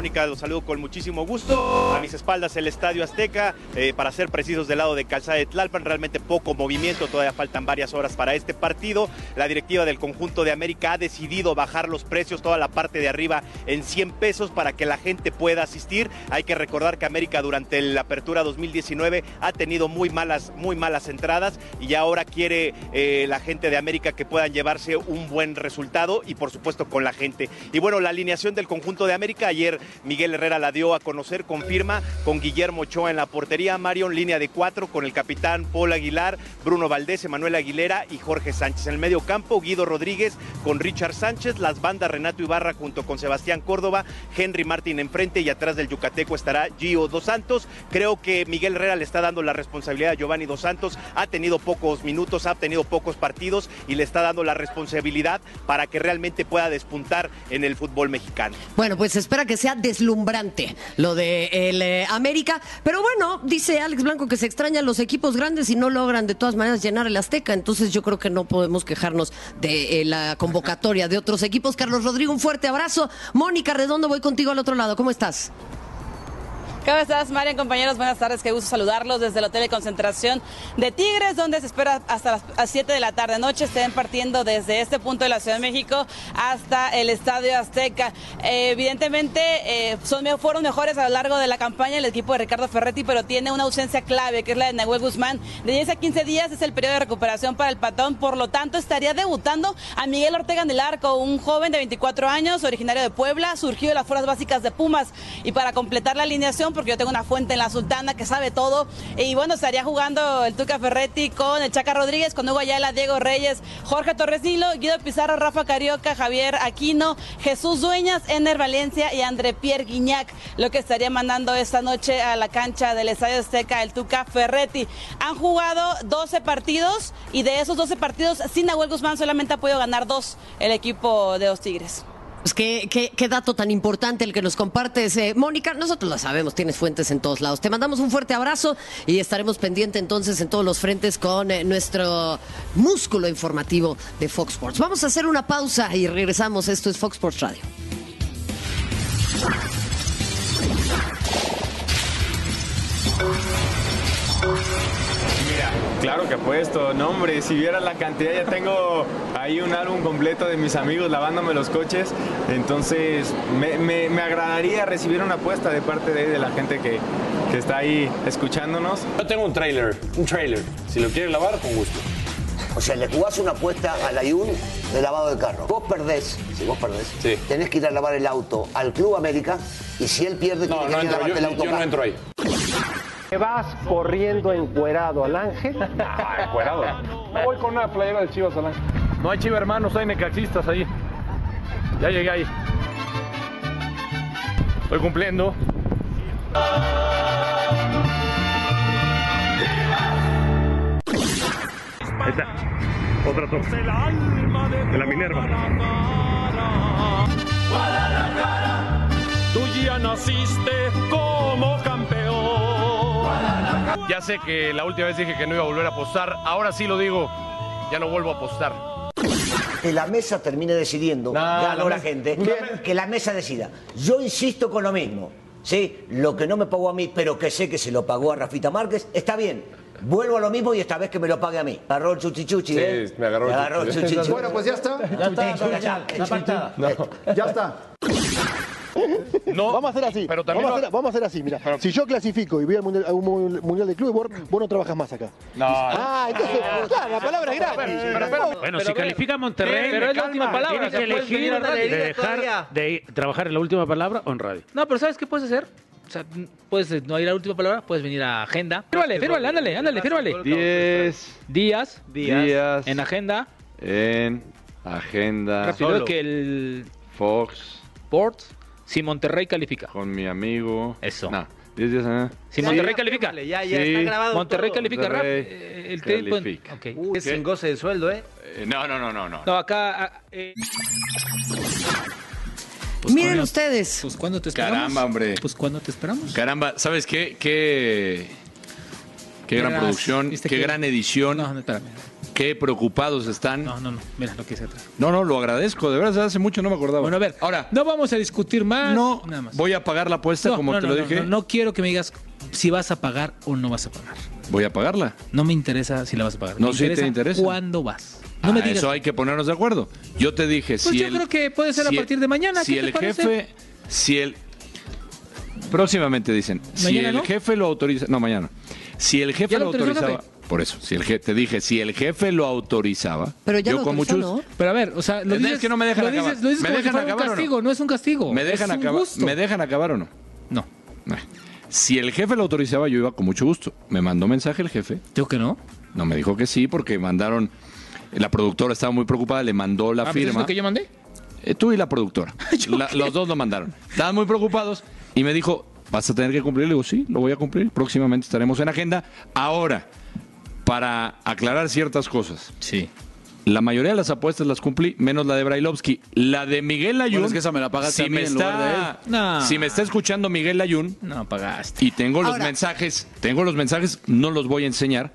Mónica, los saludo con muchísimo gusto. A mis espaldas el Estadio Azteca, eh, para ser precisos del lado de Calzada de Tlalpan, realmente poco movimiento, todavía faltan varias horas para este partido. La directiva del conjunto de América ha decidido bajar los precios, toda la parte de arriba en 100 pesos para que la gente pueda asistir. Hay que recordar que América durante la apertura 2019 ha tenido muy malas, muy malas entradas y ahora quiere eh, la gente de América que puedan llevarse un buen resultado y por supuesto con la gente. Y bueno, la alineación del conjunto de América ayer Miguel Herrera la dio a conocer, confirma con Guillermo Ochoa en la portería, Marion línea de cuatro con el capitán Paul Aguilar, Bruno Valdés, Emanuel Aguilera y Jorge Sánchez. En el medio campo, Guido Rodríguez con Richard Sánchez, las bandas Renato Ibarra junto con Sebastián Córdoba, Henry Martín enfrente y atrás del Yucateco estará Gio Dos Santos. Creo que Miguel Herrera le está dando la responsabilidad a Giovanni Dos Santos, ha tenido pocos minutos, ha tenido pocos partidos y le está dando la responsabilidad para que realmente pueda despuntar en el fútbol mexicano. Bueno, pues espera que sea deslumbrante lo de el eh, América. Pero bueno, dice Alex Blanco que se extrañan los equipos grandes y no logran de todas maneras llenar el Azteca. Entonces yo creo que no podemos quejarnos de eh, la convocatoria de otros equipos. Carlos Rodrigo, un fuerte abrazo. Mónica Redondo, voy contigo al otro lado. ¿Cómo estás? ¿Cómo estás, Marian, compañeros? Buenas tardes, qué gusto saludarlos desde el Hotel de Concentración de Tigres, donde se espera hasta las 7 de la tarde noche estén partiendo desde este punto de la Ciudad de México hasta el Estadio Azteca. Eh, evidentemente, eh, son, fueron mejores a lo largo de la campaña el equipo de Ricardo Ferretti, pero tiene una ausencia clave, que es la de Nahuel Guzmán. De 10 a 15 días es el periodo de recuperación para el patón, por lo tanto, estaría debutando a Miguel Ortega en el arco, un joven de 24 años, originario de Puebla, surgido de las fuerzas básicas de Pumas. Y para completar la alineación, porque yo tengo una fuente en la Sultana que sabe todo. Y bueno, estaría jugando el Tuca Ferretti con el Chaca Rodríguez, con Hugo Ayala, Diego Reyes, Jorge Torres Nilo, Guido Pizarro, Rafa Carioca, Javier Aquino, Jesús Dueñas, Ener Valencia y André Pierre Guignac, lo que estaría mandando esta noche a la cancha del Estadio Azteca el Tuca Ferretti. Han jugado 12 partidos y de esos 12 partidos sin Nahuel Guzmán solamente ha podido ganar dos el equipo de los Tigres. Pues qué, dato tan importante el que nos compartes, eh, Mónica. Nosotros lo sabemos, tienes fuentes en todos lados. Te mandamos un fuerte abrazo y estaremos pendientes entonces en todos los frentes con eh, nuestro músculo informativo de Fox Sports. Vamos a hacer una pausa y regresamos. Esto es Fox Sports Radio. Claro que apuesto. No, hombre, si vieras la cantidad, ya tengo ahí un álbum completo de mis amigos lavándome los coches. Entonces, me, me, me agradaría recibir una apuesta de parte de, de la gente que, que, está ahí escuchándonos. Yo tengo un trailer, un trailer. Si lo quieren lavar, con gusto. O sea, le jugás una apuesta al Ayun de lavado de carro. Vos perdés, si vos perdés, sí. tenés que ir a lavar el auto al Club América y si él pierde, no, tiene no que ir a entro, lavarte yo, el auto yo no entro ahí. ¿Te vas corriendo encuerado al ángel? Ah, encuerado. No voy con una playera de Chivas al ángel. No hay Chivas hermanos, hay necaxistas ahí. Ya llegué ahí. Estoy cumpliendo. Ahí está. Otra toma. De la Minerva. Tú ya naciste como campeón. Ya sé que la última vez dije que no iba a volver a apostar. Ahora sí lo digo. Ya no vuelvo a apostar. Que la mesa termine decidiendo, No, ganó la gente, que la mesa decida. Yo insisto con lo mismo. ¿sí? Lo que no me pagó a mí, pero que sé que se lo pagó a Rafita Márquez, está bien. Vuelvo a lo mismo y esta vez que me lo pague a mí. Agarró el chuchichuchi, Sí, ¿eh? me agarró el el chuchichuchi. Bueno, pues ya está. Ya está. No, Vamos a hacer así. pero también vamos, a hacer, vamos a hacer así, mira. Si yo clasifico y voy al mundial, a un mu- mundial de club, vos, vos no trabajas más acá. No. Ah, entonces, claro, la palabra es gratis. Bueno, si califica Monterrey, Pero es la última palabra. tiene que o sea, puedes venir elegir a radio. de dejar de ir- trabajar en la última palabra o en radio. No, pero ¿sabes qué puedes hacer? O sea, puedes eh, no ir a la última palabra, puedes venir a agenda. Fírmale, fírmale, ándale, ándale, fírmale. 10 Días, días en agenda. en agenda Rápido que el Fox Sports, si Monterrey califica. con mi amigo. Eso. No, 10 días en Si Monterrey califica. Ya, ya Sí. está grabado. Monterrey todo. califica rap, Monterrey eh, el califica. ok. Uy, es sin goce de sueldo, ¿eh? Eh, no, no, no, no, no. No, acá. ah, eh, Miren ¿cuándo- ustedes. Pues cuándo te esperamos. Caramba, hombre. Pues cuándo te esperamos. Caramba, ¿sabes qué? Qué, qué gran producción, ¿viste qué que- gran edición, No, no, espérame. Qué preocupados están. No, no, no. Mira lo que se atrás. No, no, lo agradezco, de verdad, hace mucho no me acordaba. Bueno, a ver. Ahora, No vamos a discutir más. no, nada más. voy a pagar la apuesta No, como no, te no, lo dije. No, no quiero que me digas si vas a pagar o no vas a pagar. Voy a pagarla. No me interesa si la vas a pagar. No, me sí te interesa. ¿Cuándo vas? No me Ah, digas. Eso hay que ponernos de acuerdo. Yo te dije, Pues si yo el- creo que puede ser a si partir de mañana. Si ¿qué te el jefe, si el próximamente dicen, si ¿Mañana el no? jefe lo autoriza, no mañana. Si el jefe ¿Ya lo lo autorizaba, por eso, si el jefe te dije, si el jefe lo autorizaba, Pero ya yo lo con autorizó, muchos ¿no? Pero a ver, o sea, lo Es dices, que no me dejan lo acabar. dices, lo dices ¿Me como dejan fuera un acabar o no? castigo, no? es un castigo. me dejan es acabar, me dejan acabar o no? No. Si el jefe lo autorizaba, yo iba con mucho gusto. Me mandó mensaje el jefe. digo que no. No me dijo que sí porque mandaron la productora estaba muy preocupada, le mandó la Ah, pues ¿es firma. lo que yo mandé? Eh, tú y la productora. La- los dos lo mandaron. Estaban muy preocupados y me dijo, vas a tener que cumplir. Le digo, sí, lo voy a cumplir. Próximamente estaremos en agenda. Ahora, para aclarar ciertas cosas. Sí. La mayoría de las apuestas las cumplí, menos la de Brailovsky. La de Miguel Ayun. Bueno, es que esa me la pagaste si a mí me en lugar de él. está, Si me está escuchando Miguel Ayun. No pagaste. Y tengo los Ahora- mensajes, tengo los mensajes, no los voy a enseñar.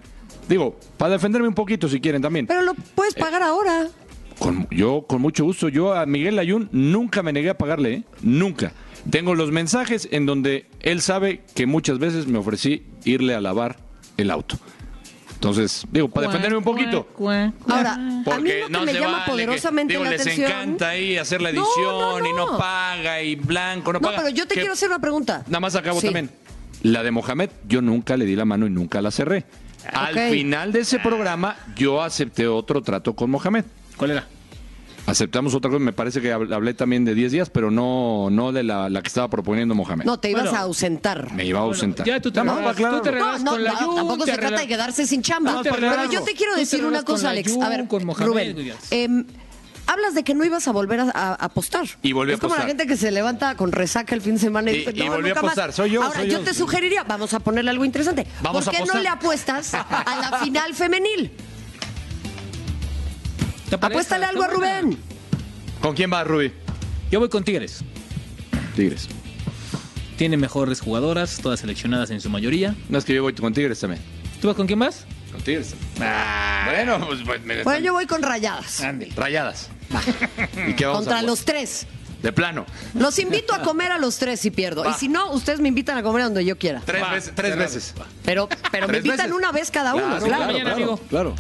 Digo, para defenderme un poquito si quieren también. Pero lo puedes pagar ahora. Con- yo, con mucho gusto, yo a Miguel Ayun nunca me negué a pagarle, ¿eh? Nunca. Tengo los mensajes en donde él sabe que muchas veces me ofrecí irle a lavar el auto. Entonces, digo, para defenderme un poquito. Ahora, a mí Porque lo que no me se llama vale que- poderosamente digo, la les atención. encanta ahí hacer la No, edición no, y no no. paga y blanco, no, No, paga. pero yo te Que- quiero hacer una pregunta. Nada más acabo Sí. también. La de Mohamed, yo nunca le di la mano y nunca la cerré. Al final de ese programa, yo acepté otro trato con Mohamed. ¿Cuál era? Aceptamos otra cosa, me parece que hab- hablé también de 10 días, pero no, no de la, la que estaba proponiendo Mohamed. No, te ibas Bueno. a ausentar. Me iba a ausentar. ya tú te tú No, no, con la no, Jun, tampoco se trata de quedarse sin chamba. No, te Pero yo te quiero te decir una cosa, Alex. A ver, con Mohamed, Rubén, em, hablas de que no ibas a volver a, a- a apostar. Y volví a es como la gente que se levanta con resaca el fin de semana y, Y- dice, y "No, volví a nunca más". apostar. Soy yo, Ahora, soy yo yo. te sugeriría, vamos a ponerle algo interesante. Vamos ¿Por a qué no apostar. le apuestas a la final femenil? Apuéstale algo a. Rubén. ¿Con quién va, Rubí? Yo voy con Tigres. Tigres. Tiene mejores jugadoras, todas seleccionadas en su mayoría. No es que yo voy con Tigres también. ¿Tú vas con quién vas? Con Tigres. bueno, pues, pues, me Bueno, yo voy con rayadas. Rayadas. ¿Y qué vamos Contra a los tres. De plano. Los invito a comer a los tres si pierdo. Y si no, ustedes me invitan a comer a donde yo quiera. Tres veces. Tres veces. Pero, pero me invitan veces. una vez cada uno, Claro, claro. mañana. Claro.